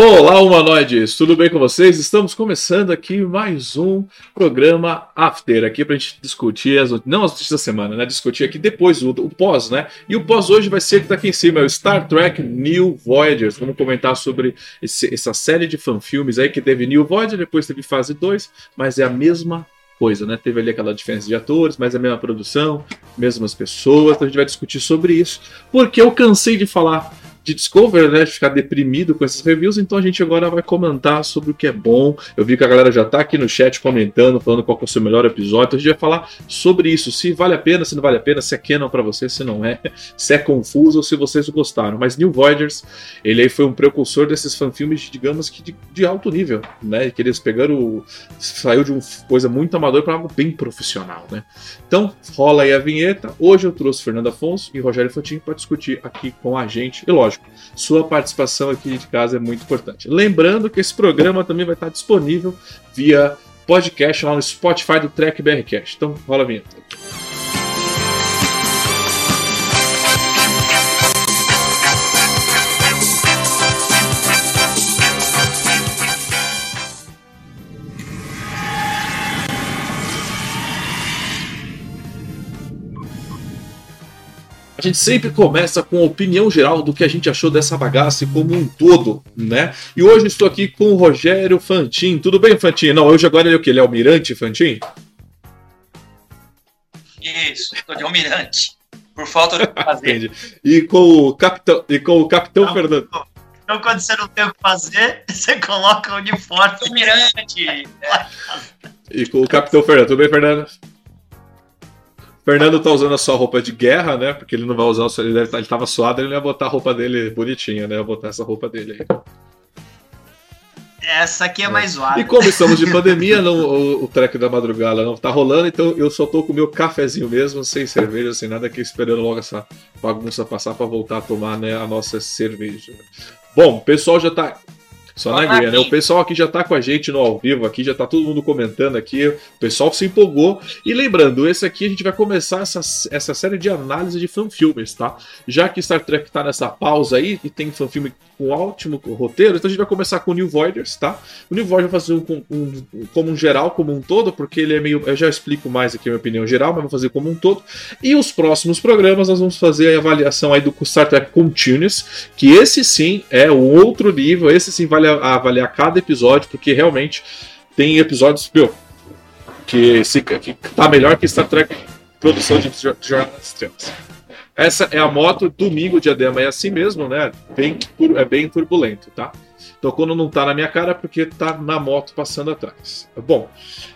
Olá, humanoides! Tudo bem com vocês? Estamos começando aqui mais um programa After, aqui pra gente discutir, as, não as notícias da semana, né? Discutir aqui depois o, o pós, né? E o pós hoje vai ser que tá aqui em cima, é o Star Trek New Voyagers. Vamos comentar sobre esse, essa série de fanfilmes aí que teve New Voyager, depois teve fase 2, mas é a mesma coisa, né? Teve ali aquela diferença de atores, mas é a mesma produção, mesmas pessoas, então a gente vai discutir sobre isso, porque eu cansei de falar de Discover, né? De ficar deprimido com esses reviews, então a gente agora vai comentar sobre o que é bom. Eu vi que a galera já tá aqui no chat comentando, falando qual é o seu melhor episódio. Então a gente vai falar sobre isso, se vale a pena, se não vale a pena, se é canon para você, se não é, se é confuso ou se vocês gostaram. Mas New Voyagers, ele aí foi um precursor desses fanfilmes, digamos que de, de alto nível, né? Que eles pegaram, saiu de uma coisa muito amadora para algo bem profissional, né? Então, rola aí a vinheta. Hoje eu trouxe Fernando Afonso e Rogério Fantin para discutir aqui com a gente. E lógico, sua participação aqui de casa é muito importante. Lembrando que esse programa também vai estar disponível via podcast lá no Spotify do Trek BRCast. Então, rola a vinheta. A gente sempre começa com a opinião geral do que a gente achou dessa bagaça como um todo, né? E hoje eu estou aqui com o Rogério Fantin. Tudo bem, Fantin? Não, hoje agora ele é o quê? Ele é almirante, Fantin? Isso, estou de almirante. Por falta de fazer. Entendi. E com o capitão, e com o capitão Não, Fernando. Então, quando você não tem o que fazer, você coloca o uniforme almirante. E com o capitão Fernando. Tudo bem, Fernando? Fernando tá usando a sua roupa de guerra, né? Porque ele não vai usar o seu. Ele, deve, tá- ele tava suado, ele não ia botar a roupa dele bonitinha, né? Ia botar essa roupa dele aí. Essa aqui é mais zoada. E como estamos de pandemia, não, o, o trek da madrugada não tá rolando, então eu só tô com o meu cafezinho mesmo, sem cerveja, sem nada aqui, esperando logo essa bagunça passar pra voltar a tomar né, a nossa cerveja. Bom, o pessoal já tá. Só na aguinha, né? O pessoal aqui já tá com a gente no ao vivo, aqui já tá todo mundo comentando aqui, o pessoal se empolgou. E lembrando, esse aqui a gente vai começar essa, essa série de análise de fanfilmes, tá? Já que Star Trek tá nessa pausa aí e tem fanfilme com ótimo roteiro, então a gente vai começar com o New Voyagers, tá? O New Voyagers vai fazer um, um- um- como um geral, como um todo, porque ele é meio. Eu já explico mais aqui a minha opinião geral, mas vou fazer como um todo. E os próximos programas nós vamos fazer a avaliação aí do Star Trek Continuous, que esse sim é o outro nível, esse sim vale avaliar cada episódio, porque realmente tem episódios, meu, que, se, que tá melhor que Star Trek produção de Jo- Jornada das. Essa é a moto, domingo, diadema é assim mesmo, né? Bem, é bem turbulento, tá? Então quando não tá na minha cara é porque tá na moto passando atrás. Bom,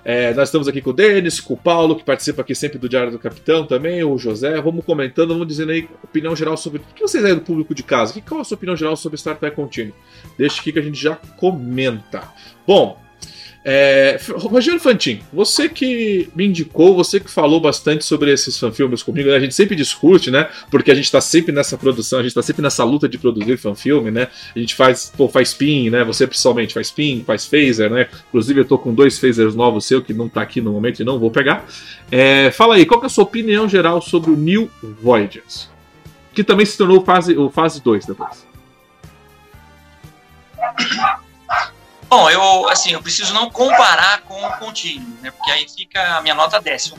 é, nós estamos aqui com o Denis, com o Paulo, que participa aqui sempre do Diário do Capitão também, o José. Vamos comentando, vamos dizendo aí opinião geral sobre. O que vocês aí do público de casa? Qual é a sua opinião geral sobre Star Trek Continuum? Deixa aqui que a gente já comenta. Bom, é, Rogério Fantin, você que me indicou, você que falou bastante sobre esses fanfilmes comigo, né? a gente sempre discute, né? Porque a gente tá sempre nessa produção, a gente tá sempre nessa luta de produzir fanfilme, né? A gente faz, pô, faz pin, né? Você principalmente faz pin, faz phaser, né? Inclusive eu tô com dois phasers novos seu que não tá aqui no momento e não vou pegar. É, fala aí, qual é a sua opinião geral sobre o New Voyagers? Que também se tornou fase, o fase 2 depois. Bom, eu, assim, eu preciso não comparar com o contínuo, né? Porque aí fica a minha nota décima.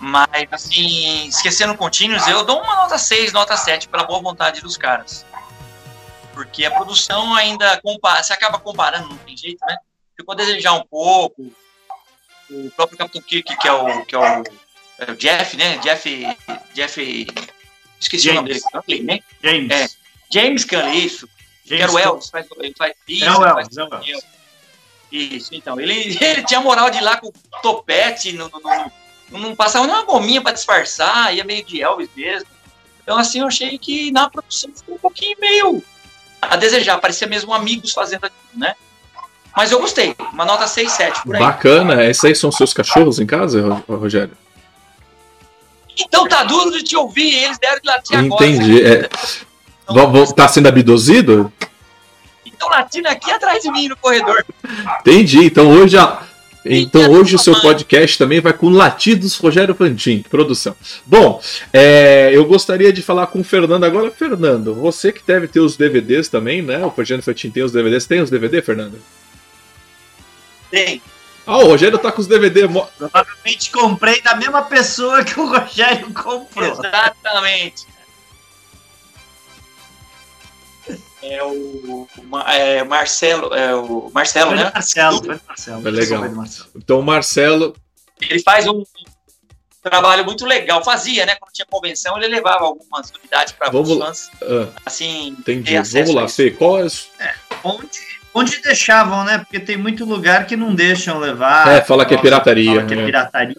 Mas, assim, esquecendo contínuos, eu dou uma nota 6, nota 7 pela boa vontade dos caras. Porque a produção ainda compara, você acaba comparando, não tem jeito, né? Ficou a desejar um pouco. O próprio Capitão Kirk, que é o, que é o, é o Jeff, né? Jeff. Jeff. Esqueci o nome dele. Né? James. É. James Cunley, isso. Que era o Elvis, faz, ele faz isso, É o faz Elvis, é o Elvis. isso, então. Ele, ele tinha moral de ir lá com o topete, no, no- no- não passava nem uma gominha pra disfarçar, ia meio de Elvis mesmo. Então, assim, eu achei que na produção ficou um pouquinho meio a desejar, parecia mesmo amigos fazendo aquilo, né? Mas eu gostei, uma nota 6, 7 por aí. Bacana, esses aí são seus cachorros em casa, Ro- Rogério? Então tá duro de te ouvir, eles deram de latir agora. Entendi. É, tá sendo abduzido? estão latindo aqui atrás de mim no corredor. Entendi. Então hoje a. Então hoje o seu podcast também vai com latidos Rogério Pantin, produção. Bom, é, eu gostaria de falar com o Fernando agora. Fernando, você que deve ter os DVDs também, né? O Rogério Pantin tem os DVDs. Tem os DVD, Fernando? Tem. Ah, o Rogério tá com os DVD. Provavelmente comprei da mesma pessoa que o Rogério comprou. Exatamente. É o é, Marcelo, é o Marcelo, né? Marcelo, Marcelo. É legal. Então o Marcelo. Ele faz um trabalho muito legal. Fazia, né? Quando tinha convenção, ele levava algumas unidades para Vamos- fãs. Ah, Assim, entendi. Vamos lá. Fê. Qual é. Onde, onde deixavam, né? Porque tem muito lugar que não deixam levar. É, fala que é pirataria, Fala que é né? pirataria.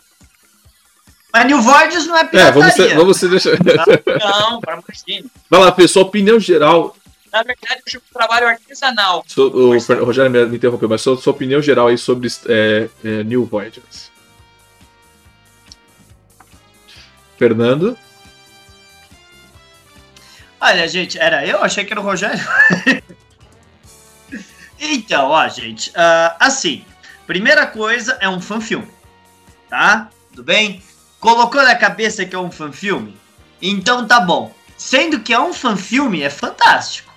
Mas New Voids não é É, pirataria. vamos, ser- vamos se deixar. Não, para imagina. Vai lá. Sua opinião geral. Na verdade, eu chamo de trabalho artesanal. so- o, o Rogério me, me interrompeu, mas sua, sua opinião geral aí sobre é, é, New Voyagers. Fernando. Olha, gente, era eu? Achei que era o Rogério. então, ó, gente, ah, assim, primeira coisa é um fanfilme, tá? Tudo bem? Colocou na cabeça que é um fanfilme? Então tá bom. Sendo que é um fanfilme, é fantástico,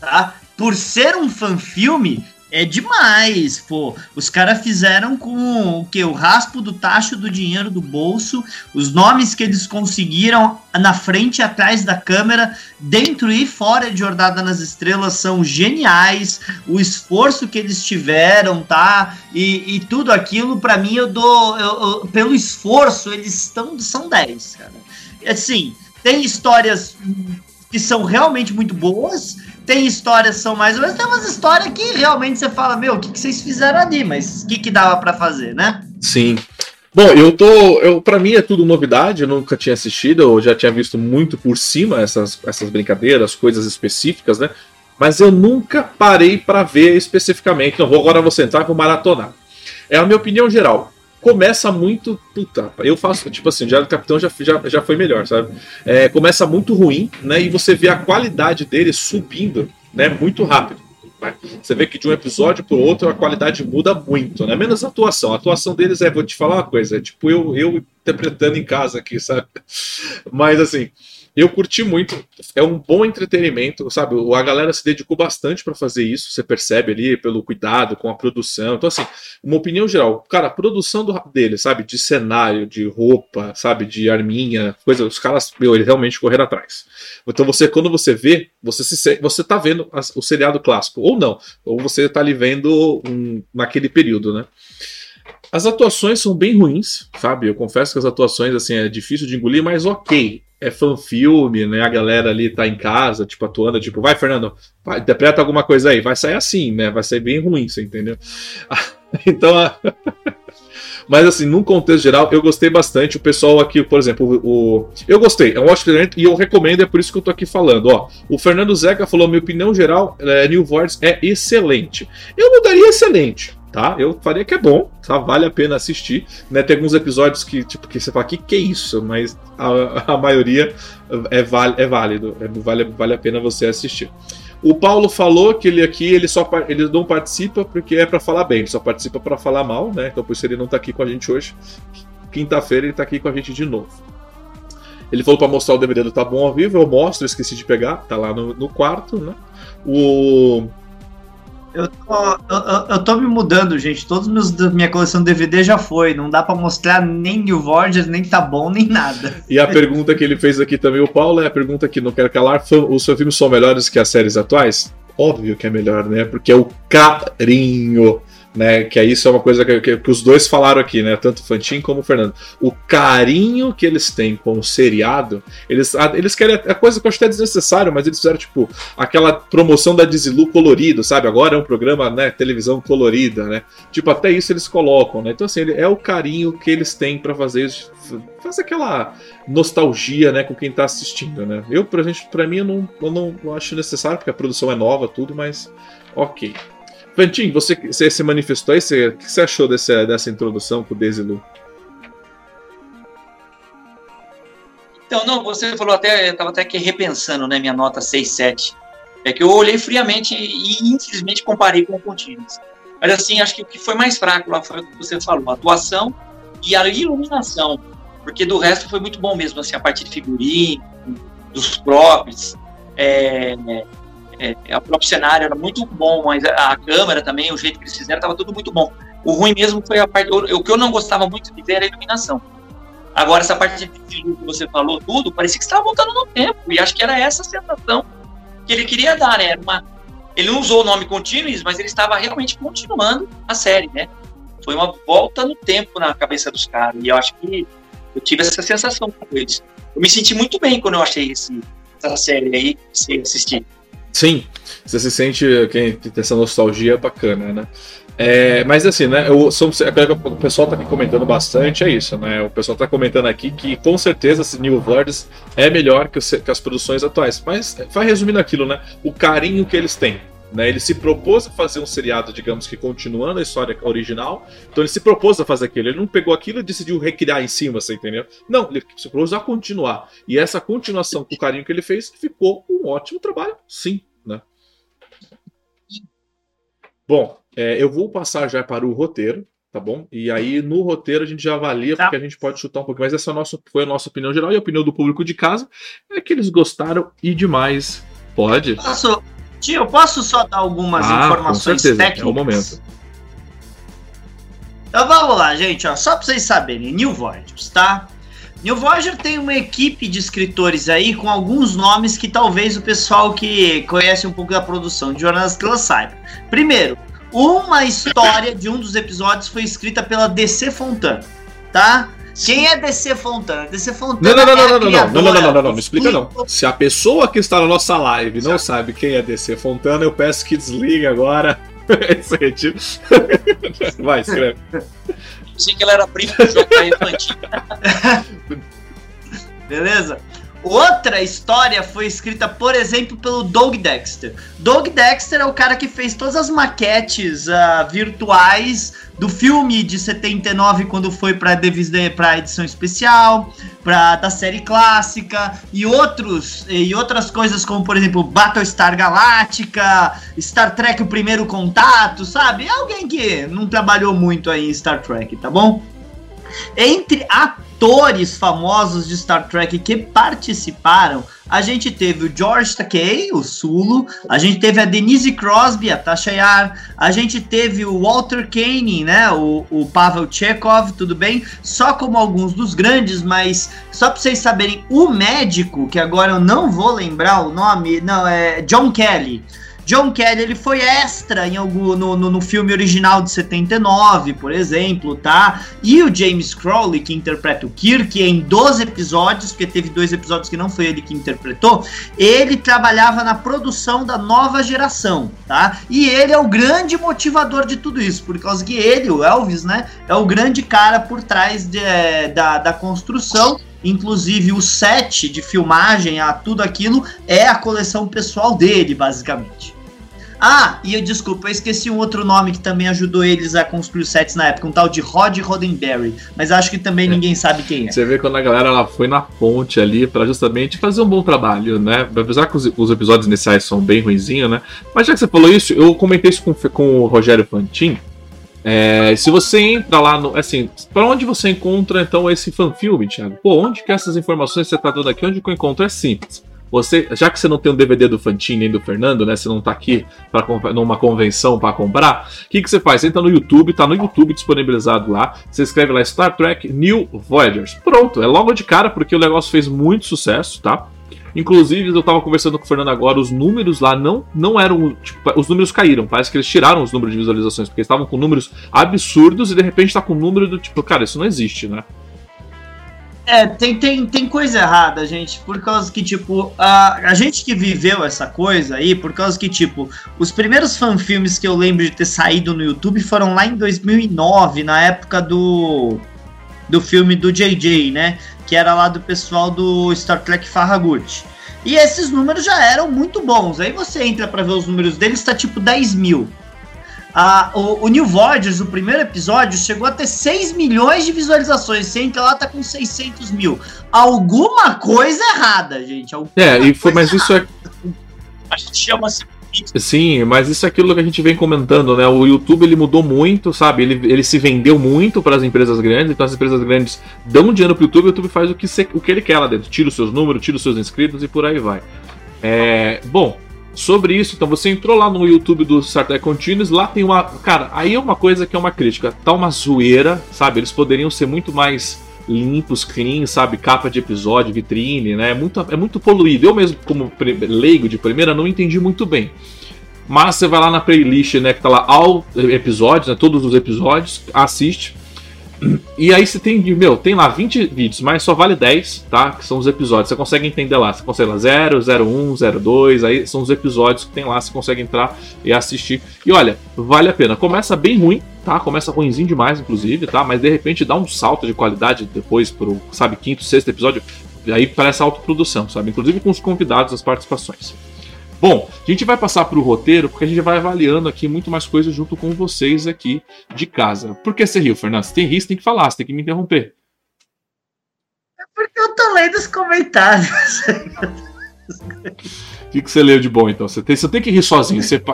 tá? Por ser um fanfilme, é demais, pô. Os caras fizeram com o que? O raspo do tacho do dinheiro do bolso, os nomes que eles conseguiram na frente e atrás da câmera, dentro e fora de Jornada nas Estrelas são geniais. O esforço que eles tiveram, tá? E, e tudo aquilo, pra mim, eu dou. eu- eu- pelo esforço, eles estão, são 10, cara. Assim, tem histórias que são realmente muito boas. Tem histórias que são mais ou menos. Tem umas histórias que realmente você fala, meu, o que, que vocês fizeram ali? Mas o que, que dava pra fazer, né? Sim. Bom, eu tô. Eu, pra mim é tudo novidade, eu nunca tinha assistido, eu já tinha visto muito por cima essas, essas brincadeiras, coisas específicas, né? Mas eu nunca parei pra ver especificamente. Não, vou agora vou sentar e vou maratonar. É a minha opinião geral. Começa muito. Puta, eu faço, tipo assim, o Capitão já, já, já foi melhor, sabe? É, começa muito ruim, né? E você vê a qualidade dele subindo, né? Muito rápido. Você vê que de um episódio pro outro a qualidade muda muito, né? Menos a atuação. A atuação deles é, vou te falar uma coisa, é tipo eu, eu interpretando em casa aqui, sabe? Mas assim, eu curti muito. É um bom entretenimento, sabe? A galera se dedicou bastante para fazer isso, você percebe ali pelo cuidado com a produção. Então, assim, uma opinião geral. Cara, a produção do, dele, sabe? De cenário, de roupa, sabe? De arminha, coisa. Os caras, meu, eles realmente correram atrás. Então, você, quando você vê, você, se, você tá vendo o seriado clássico, ou não. Ou você tá ali vendo um, naquele período, né? As atuações são bem ruins, sabe? Eu confesso que as atuações, assim, é difícil de engolir, mas ok. É fanfilme, né? A galera ali tá em casa, tipo, atuando, tipo, vai, Fernando, vai, interpreta alguma coisa aí. Vai sair assim, né? Vai sair bem ruim, você entendeu? então, a- mas assim, num contexto geral, eu gostei bastante. O pessoal aqui, por exemplo, o. Eu gostei, é um ótimo experimento e eu recomendo, é por isso que eu tô aqui falando. Ó, o Fernando Zeca falou: minha opinião geral, é, New Voids é excelente. Eu não daria excelente, tá? Eu faria que é bom, tá? Vale a pena assistir. Né? Tem alguns episódios que, tipo, que você fala, que que é isso? Mas a, a maioria é, val, é válido, é, vale, vale a pena você assistir. O Paulo falou que ele aqui ele só ele não participa porque é pra falar bem, ele só participa pra falar mal, né? Então por isso ele não tá aqui com a gente hoje. Quinta-feira ele tá aqui com a gente de novo. Ele falou pra mostrar o DVD do Tá Bom ao Vivo, eu mostro, esqueci de pegar, tá lá no, no quarto, né? O. Eu tô, eu, eu- tô me mudando, gente. Todos os meus minha coleção de DVD já foi. Não dá pra mostrar nem New Voyagers, nem tá bom, nem nada. E a pergunta que ele fez aqui também, o Paulo, é a pergunta que não quero calar: os seus filmes são melhores que as séries atuais? Óbvio que é melhor, né? Porque é o carinho, né? Que é isso é uma coisa que, que- que os dois falaram aqui, né? Tanto o Fantin como o Fernando. O carinho que eles têm com o seriado, eles, a- eles querem. É coisa que eu acho até desnecessário, mas eles fizeram, tipo, aquela promoção da Desilu colorido, sabe? Agora é um programa, né? Televisão colorida, né? Tipo, até isso eles colocam, né? Então, assim, ele- é o carinho que eles têm pra fazer isso. Faz aquela nostalgia, né, com quem tá assistindo, né? Eu, pra, gente, pra mim, eu não, eu não acho necessário, porque a produção é nova, tudo, mas ok. Fantin, você, você se manifestou aí? Você, o que você achou dessa, dessa introdução com o Desilu? Então, não, você falou até, eu tava até aqui repensando, né, minha nota 6, 7. É que eu olhei friamente e, infelizmente, comparei com o Continuous. Mas, assim, acho que o que foi mais fraco lá foi o que você falou, a atuação e a iluminação. Porque do resto foi muito bom mesmo, assim, a parte de figurino, dos próprios. É, é, é, o próprio cenário era muito bom, mas a, a câmera também, o jeito que eles fizeram, estava tudo muito bom. O ruim mesmo foi a parte. O, o, que eu não gostava muito de ver era a iluminação. Agora, essa parte de que você falou tudo, parecia que estava voltando no tempo. E acho que era essa sensação que ele queria dar, né? Uma, ele não usou o nome Continuous, mas ele estava realmente continuando a série, né? Foi uma volta no tempo na cabeça dos caras. E eu acho que eu tive essa sensação com eles. Eu me senti muito bem quando eu achei esse, essa série aí, se assistir. Sim, você se sente quem tem essa nostalgia bacana, né? É, mas assim, né? Eu, sou, o pessoal tá aqui comentando bastante, é isso, né? O pessoal tá comentando aqui que com certeza esse New Worlds é melhor que, que as produções atuais. Mas vai resumindo aquilo, né? O carinho que eles têm. Né, ele se propôs a fazer um seriado, digamos que continuando a história original. Então ele se propôs a fazer aquilo. Ele não pegou aquilo e decidiu recriar em cima, você entendeu? Não, ele se propôs a continuar. E essa continuação com o carinho que ele fez ficou um ótimo trabalho, sim. Né? Bom, é, eu vou passar já para o roteiro, tá bom? E aí no roteiro a gente já avalia, tá. porque a gente pode chutar um pouco. Mas essa é nossa, foi a nossa opinião geral e a opinião do público de casa é que eles gostaram e demais. Pode? Posso, Tio, eu posso só dar algumas ah, informações técnicas? É o momento. Então vamos lá, gente, ó, só para vocês saberem, New Voyagers, tá? New Voyager tem uma equipe de escritores aí com alguns nomes que talvez o pessoal que conhece um pouco da produção de Jornada Estrelas saiba. Primeiro, uma história de um dos episódios foi escrita pela DC Fontana, tá? Quem é DC Fontana? DC Fontana não, não, não, é não, não, não, não, não, não, não, não, não, não, explica não. Se a pessoa que está na nossa live não sabe quem é DC Fontana, eu peço que desligue agora esse retiro. Vai, escreve. Pensei que ela era prima do J.R. Infantil. Beleza? Outra história foi escrita, por exemplo, pelo Doug Dexter. Doug Dexter é o cara que fez todas as maquetes uh, virtuais do filme de 79 quando foi para para edição especial, para da série clássica e outros e outras coisas como por exemplo Battlestar Galactica, Star Trek o primeiro contato, sabe? Alguém que não trabalhou muito aí em Star Trek, tá bom? Entre atores famosos de Star Trek que participaram, a gente teve o George Takei, o Sulu, a gente teve a Denise Crosby, a Tasha Yar, a gente teve o Walter Koenig, né, o, o Pavel Chekhov, tudo bem? Só como alguns dos grandes, mas só para vocês saberem, o médico, que agora eu não vou lembrar o nome, não, é John Kelly. John Kelly, ele foi extra em algum, no, no, no, filme original de 79, por exemplo, tá? E o James Crowley, que interpreta o Kirk, em 12 episódios, porque teve dois episódios que não foi ele que interpretou, ele trabalhava na produção da nova geração, tá? E ele é o grande motivador de tudo isso, por causa que ele, o Elvis, né, é o grande cara por trás de, é, da, da construção Inclusive, o set de filmagem, a tudo aquilo, é a coleção pessoal dele, basicamente. Ah, e eu desculpa, eu esqueci um outro nome que também ajudou eles a construir os sets na época, um tal de Rod Roddenberry, mas acho que também é. ninguém sabe quem é. Você vê quando a galera ela foi na ponte ali para justamente fazer um bom trabalho, né? Apesar que os, os episódios iniciais são bem ruinzinhos, né? Mas já que você falou isso, eu comentei isso com, com o Rogério Fantin. É, se você entra lá no. Assim, para onde você encontra então esse fanfilme, Thiago? Pô, onde que essas informações você tá dando aqui? Onde que eu encontro? É simples. Você, já que você não tem um DVD do Fantin nem do Fernando, né? Você não tá aqui para numa convenção para comprar, o que, que você faz? Você entra no YouTube, tá no YouTube disponibilizado lá. Você escreve lá Star Trek New Voyagers. Pronto, é logo de cara porque o negócio fez muito sucesso, tá? Inclusive, eu tava conversando com o Fernando agora, os números lá não, não eram. Tipo, os números caíram. Parece que eles tiraram os números de visualizações, porque estavam com números absurdos e de repente tá com um número do tipo, cara, isso não existe, né? É, tem, tem, tem coisa errada, gente, por causa que, tipo, a, a gente que viveu essa coisa aí, por causa que, tipo, os primeiros fanfilmes que eu lembro de ter saído no YouTube foram lá em 2009, na época do, do filme do JJ, né? Que era lá do pessoal do Star Trek Farragut. E esses números já eram muito bons. Aí você entra para ver os números deles, está tipo 10 mil. Ah, o, o, New Voyagers, o primeiro episódio, chegou a ter 6 milhões de visualizações. Você entra lá, tá com 600 mil. Alguma coisa errada, gente. Alguma é, e foi, mas isso é. A gente chama assim. Sim, mas isso é aquilo que a gente vem comentando, né? O YouTube ele mudou muito, sabe? Ele, ele se vendeu muito para as empresas grandes, então as empresas grandes dão dinheiro pro YouTube, o YouTube faz o que, se, o que ele quer lá dentro. Tira os seus números, tira os seus inscritos e por aí vai. É, bom, sobre isso, então você entrou lá no YouTube do Star Trek Continuous, lá tem uma. Cara, aí é uma coisa que é uma crítica. Tá uma zoeira, sabe? Eles poderiam ser muito mais limpos, clean, sabe? Capa de episódio, vitrine, né? É muito, é muito poluído. Eu mesmo, como leigo de primeira, não entendi muito bem. Mas você vai lá na playlist, né? Que tá lá all episódios, né? Todos os episódios, assiste. E aí você tem, meu, tem lá 20 vídeos, mas só vale 10, tá? Que são os episódios. Você consegue entender lá. Você consegue lá 0, 01, 02, aí são os episódios que tem lá, você consegue entrar e assistir. E olha, vale a pena. Começa bem ruim, tá? Começa ruimzinho demais, inclusive, tá? Mas de repente dá um salto de qualidade depois pro, sabe, quinto, sexto episódio. Aí parece autoprodução, sabe? Inclusive com os convidados, as participações. Bom, a gente vai passar para o roteiro porque a gente vai avaliando aqui muito mais coisas junto com vocês aqui de casa. Por que você riu, Fernando? Você tem risco, tem que falar, você tem que me interromper. É porque eu tô lendo os comentários. O que, que você leu de bom, então? Você tem, você tem que rir sozinho. Você...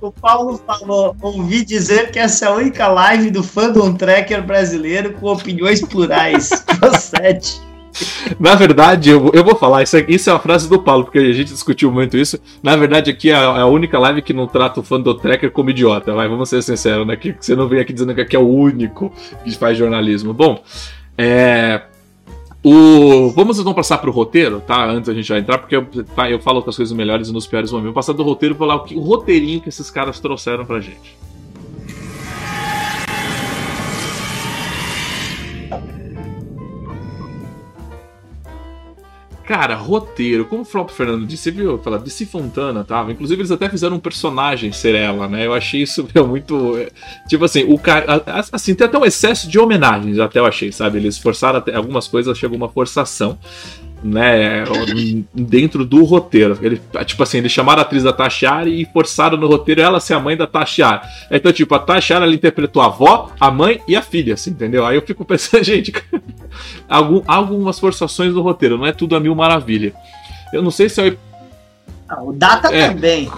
O Paulo falou: ouvi dizer que essa é a única live do fandom tracker brasileiro com opiniões plurais. Procede. Na verdade, eu, eu vou falar, isso é, isso é uma frase do Paulo, porque a gente discutiu muito isso. Na verdade, aqui é a, é única live que não trata o fã do Tracker como idiota, vai, vamos ser sinceros, né? Que você não vem aqui dizendo que aqui é o único que faz jornalismo. Bom, é. O... Vamos então passar para o roteiro, tá? Antes a gente vai entrar, porque eu, tá, eu falo outras coisas melhores e nos piores momentos. Vou passar do roteiro e falar o, que, o roteirinho que esses caras trouxeram pra gente. Cara, roteiro, como o próprio Fernando disse, você viu falar de Fontana, tava? Inclusive, eles até fizeram um personagem ser ela, né? Eu achei isso meu, muito. Tipo assim, o cara. Assim, tem até um excesso de homenagens, até eu achei, sabe? Eles forçaram até algumas coisas, chegou uma forçação né, dentro do roteiro. Ele, tipo assim, eles chamaram a atriz da Tashiari e forçaram no roteiro ela ser a mãe da Tashiari. Então, tipo, a Tashiari ela interpretou a avó, a mãe e a filha, assim, entendeu? Aí eu fico pensando, gente, algum, algumas forçações no roteiro, não é tudo a mil maravilha. Eu não sei se é. Ah, o Data é. também.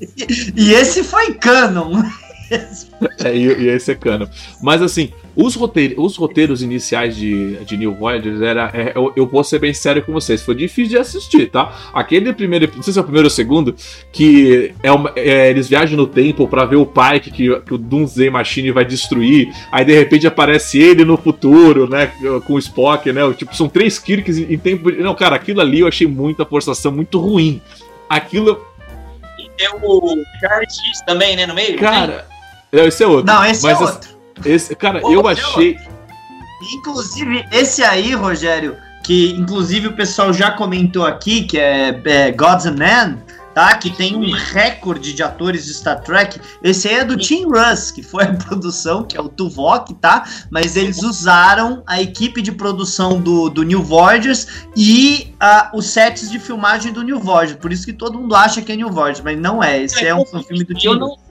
e esse foi canon. é, e, e esse é canon. Mas assim, os, roteir, os roteiros iniciais de, de New Voyagers era. É, eu, eu vou ser bem sério com vocês, foi difícil de assistir, tá? Aquele primeiro. Não sei se é o primeiro ou o segundo, que é, uma, é eles viajam no tempo para ver o Pike que, que o Doomsday Machine vai destruir. Aí de repente aparece ele no futuro, né? Com o Spock, né? Tipo, são três Kirks em, em tempo. Não, cara, aquilo ali eu achei muita forçação, muito ruim. Aquilo. E tem o Charles também, né? No meio? Cara. Esse é outro. Não, esse é outro. Esse, cara, eu achei. Inclusive, esse aí, Rogério, que inclusive o pessoal já comentou aqui, que é, é Gods and Men, tá? Que tem um recorde de atores de Star Trek. Esse aí é do Tim Russ, que foi a produção, que é o Tuvok, tá? Mas eles usaram a equipe de produção do, do New Voyagers e uh, os sets de filmagem do New Voyagers. Por isso que todo mundo acha que é New Voyagers, mas não é. Esse é, é um, um filme do Tim Russ.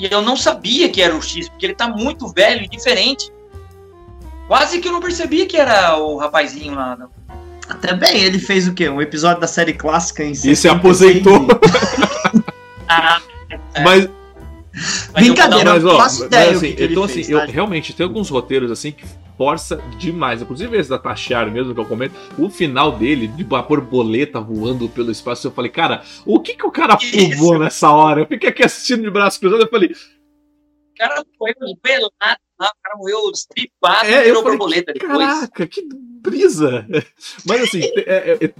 E eu não sabia que era o X, porque ele tá muito velho e diferente. Quase que eu não percebi que era o rapazinho lá. Não. Até bem, ele fez o quê? Um episódio da série clássica em E se aposentou. ah, é. Mas. Brincadeira, mas, ó, mas, assim, então, assim, eu realmente tem alguns roteiros assim que força demais. Inclusive esse da Tashiar mesmo que eu comento, o final dele, de uma borboleta voando pelo espaço, eu falei, cara, o que que o cara pulou nessa hora? Eu fiquei aqui assistindo de braço cruzado, eu falei... O cara foi pelo nada, o cara morreu estripado é, e virou falei, borboleta depois. Caraca, que brisa! Mas assim, é, é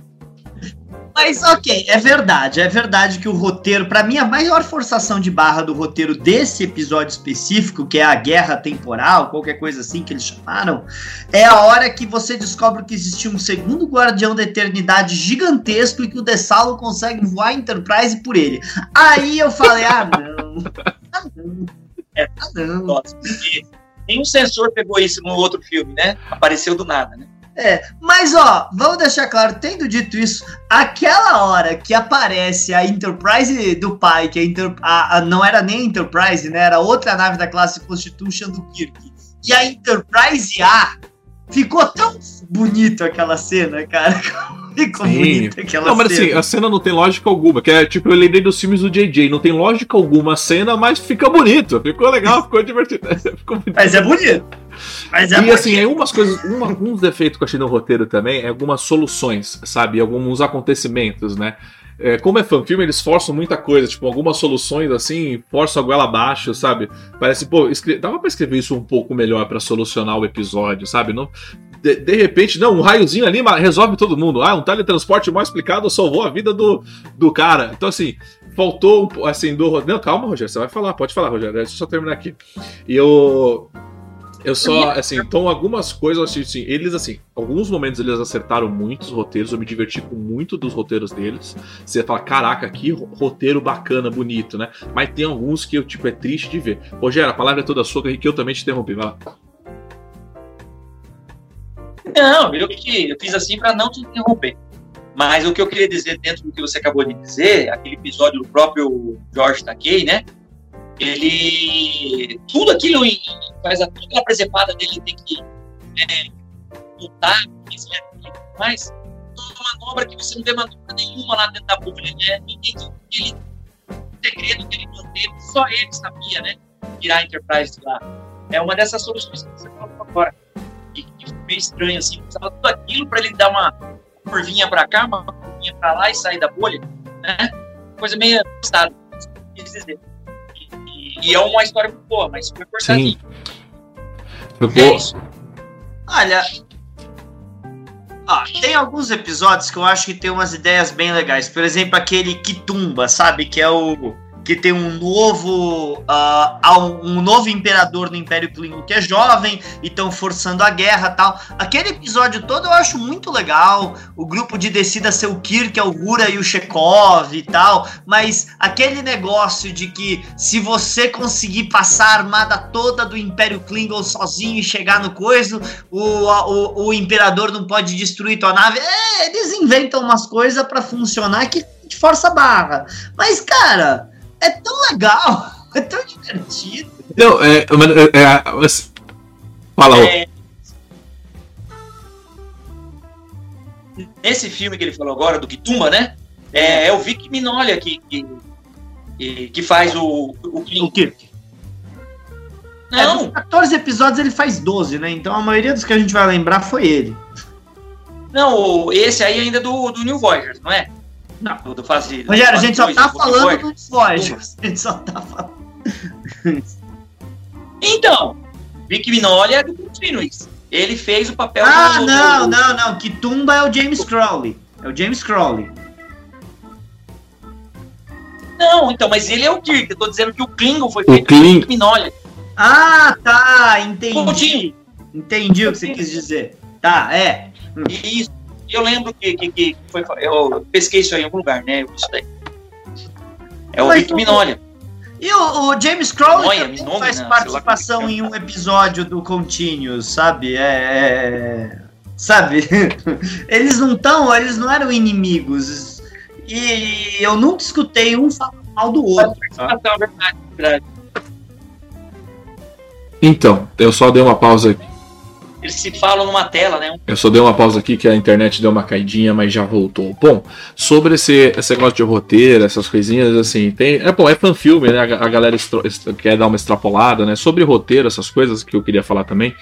mas ok, é verdade, é verdade que o roteiro, para mim, a maior forçação de barra do roteiro desse episódio específico, que é a guerra temporal, qualquer coisa assim que eles chamaram, é a hora que você descobre que existia um segundo guardião da eternidade gigantesco e que o Dessalo consegue voar Enterprise por ele. Aí eu falei, ah não, ah não, é, ah não. Nossa, nenhum sensor pegou isso no outro filme, né? Apareceu do nada, né? É, mas ó, vamos deixar claro, tendo dito isso, aquela hora que aparece a Enterprise do pai, que a, Inter, a, a não era nem Enterprise, né? Era outra nave da classe Constitution do Kirk. E a Enterprise A ficou tão bonito aquela cena, cara. ficou Sim. bonita aquela Não, mas cena. assim, a cena não tem lógica alguma. Que é tipo, eu lembrei dos filmes do JJ. Não tem lógica alguma a cena, mas fica bonito. Ficou legal, ficou divertido. Ficou bonito. Mas é bonito. Mas é E bonito. assim, aí umas coisas, uma, uns defeitos que eu achei no roteiro também é algumas soluções, sabe? Alguns acontecimentos, né? É, como é fanfilme, eles forçam muita coisa, tipo, algumas soluções assim, forçam a goela abaixo, sabe? Parece, pô, escre... dava pra escrever isso um pouco melhor pra solucionar o episódio, sabe? Não, de, de repente, não, um raiozinho ali resolve todo mundo. Ah, um teletransporte mal explicado salvou a vida do, do cara. Então, assim, faltou assim, do. Não, calma, Rogério, você vai falar, pode falar, Rogério, deixa eu só terminar aqui. E eu. Eu só, assim, então algumas coisas, assim, eles, assim, alguns momentos eles acertaram muitos roteiros, eu me diverti com muito dos roteiros deles. Você fala, caraca, que ro- roteiro bacana, bonito, né? Mas tem alguns que, eu, tipo, é triste de ver. Rogério, a palavra é toda sua, que eu também te interrompi, vai lá. Não, eu, que- eu fiz assim para não te interromper. Mas o que eu queria dizer dentro do que você acabou de dizer, aquele episódio do próprio George Takei, né? Ele. Tudo aquilo em- faz toda aquela presepada dele tem que é, lutar, mas uma manobra que você não vê manobra nenhuma lá dentro da bolha, né? Ninguém aquele segredo que ele manteve, só ele sabia, né? Tirar a Enterprise lá. É uma dessas soluções que você falou agora que, que ficou meio estranho assim, precisava tudo aquilo para ele dar uma curvinha para cá, uma curvinha para lá e sair da bolha, né? Coisa meio assustada, quis dizer. E, é uma história muito boa, mas foi cortadinho. É isso. Olha. Ó, tem alguns episódios que eu acho que tem umas ideias bem legais. Por exemplo, aquele Kitumba, sabe? Que é o. Que tem um novo. há um, novo imperador no Império Klingon que é jovem e estão forçando a guerra tal. Aquele episódio todo eu acho muito legal. O grupo de descida ser o Kirk, é o Gura e o Chekhov e tal. Mas aquele negócio de que se você conseguir passar a armada toda do Império Klingon sozinho e chegar no coisa, o, o, o imperador não pode destruir tua nave. É, eles inventam umas coisas pra funcionar que força a barra. Mas, cara, é tão legal, é tão divertido. Não, é. mas, é, é, Fala. É, Nesse filme que ele falou agora, do Kitumba, né? É, é o Vic Minolha que, que, que- faz o, o. O Kirk. É, Não, dos 14 episódios ele faz 12, né? Então a maioria dos que a gente vai lembrar foi ele. não, o- esse aí ainda é do, do New Voyagers, não é? Não. Do, do fase, do Rogério, a gente só tá do falando dos Voyagers. A gente só tá falando. Então, Vic Minolha é do Continuous. Ele fez o papel Ah, do, não, do- não, não. Kitumba é o James Crowley. É o James Crowley. Não, então, mas ele é o Kirk. Eu tô dizendo que o Klingon foi O feito pelo Kling- Vic Minolha. Ah, tá. Entendi. Continue. Entendi o que você quis dizer. Tá, é. E isso, eu lembro que, que, que foi. Eu pesquei isso aí em algum lugar, né? Isso daí. É o Mas Vic o- Minolha. E o, o James Crowley Noia, também faz né? Lá participação é em um episódio do Continuous, sabe? É, é- Sabe? Eles não estão, eles não eram inimigos. E eu nunca escutei um falar mal do outro. tá? Participação, verdade, verdade. Então, eu só dei uma pausa aqui. Eles se falam numa tela, né? Eu só dei uma pausa aqui que a internet deu uma caidinha, mas já voltou. Bom, sobre esse, esse negócio de roteiro, essas coisinhas, assim, tem. É bom, é fanfilme, né? A, a galera estro- est- quer dar uma extrapolada, né? Sobre roteiro, essas coisas que eu queria falar também.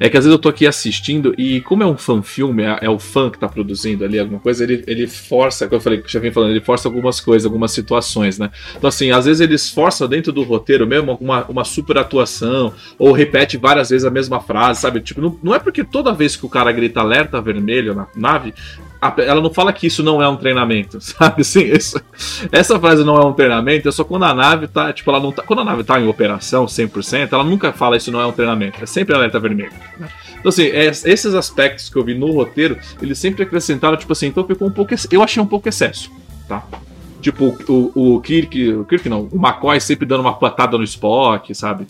É que às vezes eu tô aqui assistindo e, como é um fanfilme, é, é o fã que tá produzindo ali alguma coisa, ele, ele força, como eu falei, já vim falando, ele força algumas coisas, algumas situações, né? Então, assim, às vezes eles forçam dentro do roteiro mesmo uma, uma super atuação, ou repete várias vezes a mesma frase, sabe? Tipo, não, não é porque toda vez que o cara grita alerta vermelho na nave, ela não fala que isso não é um treinamento, sabe? Assim, isso- essa frase não é um treinamento, é só quando a nave tá, tipo, ela não tá, quando a nave tá em operação 100%, ela nunca fala isso não é um treinamento, é sempre alerta vermelho. Então, assim, é- esses aspectos que eu vi no roteiro, eles sempre acrescentaram, tipo assim, então ficou um pouco, eu achei um pouco excesso, tá? Tipo, o, o Kirk, o Kirk não, o McCoy sempre dando uma patada no Spock, sabe?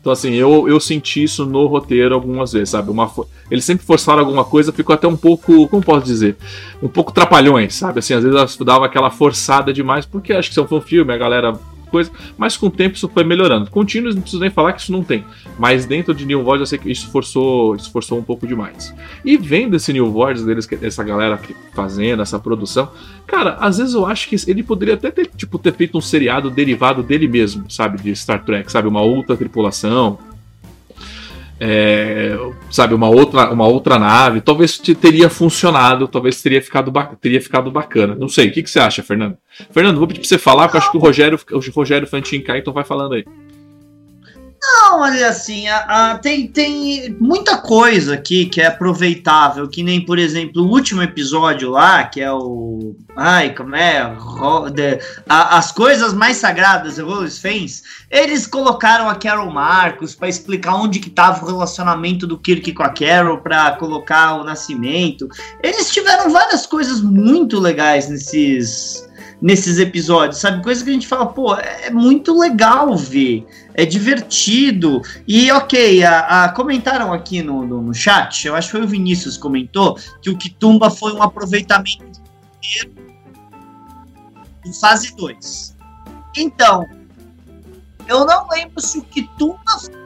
Então, assim, eu, eu senti isso no roteiro algumas vezes, sabe? Uma, eles sempre forçaram alguma coisa, ficou até um pouco, como posso dizer? Um pouco trapalhões, sabe? Assim, às vezes davam aquela forçada demais, porque acho que são um filme, a galera coisa, mas com o tempo isso foi melhorando. Contínuos, não preciso nem falar que isso não tem, mas dentro de New Voice eu sei que isso forçou, isso forçou um pouco demais. E vendo esse New Voice deles, essa galera fazendo essa produção, cara, às vezes eu acho que ele poderia até ter, tipo, ter feito um seriado derivado dele mesmo, sabe, de Star Trek, sabe, uma outra tripulação, é, sabe, uma outra, uma outra nave, talvez teria funcionado, talvez teria ficado, teria ficado bacana. Não sei, o que, que você acha, Fernando? Fernando, vou pedir pra você falar, porque eu acho que o Rogério, o Rogério Fantin então vai falando aí. Não, olha assim, a, a, tem, tem muita coisa aqui que é aproveitável, que nem, por exemplo, o último episódio lá, que é o. Ai, como é? A, as coisas mais sagradas de Rose fez, eles colocaram a Carol Marcos para explicar onde que tava o relacionamento do Kirk com a Carol, para colocar o nascimento. Eles tiveram várias coisas muito legais nesses nesses episódios, sabe? Coisa que a gente fala, pô, é muito legal ver, é divertido. E ok, a, a comentaram aqui no, no, no, chat, eu acho que foi o Vinícius comentou, que o Kitumba foi um aproveitamento em fase 2. Então, eu não lembro se o Kitumba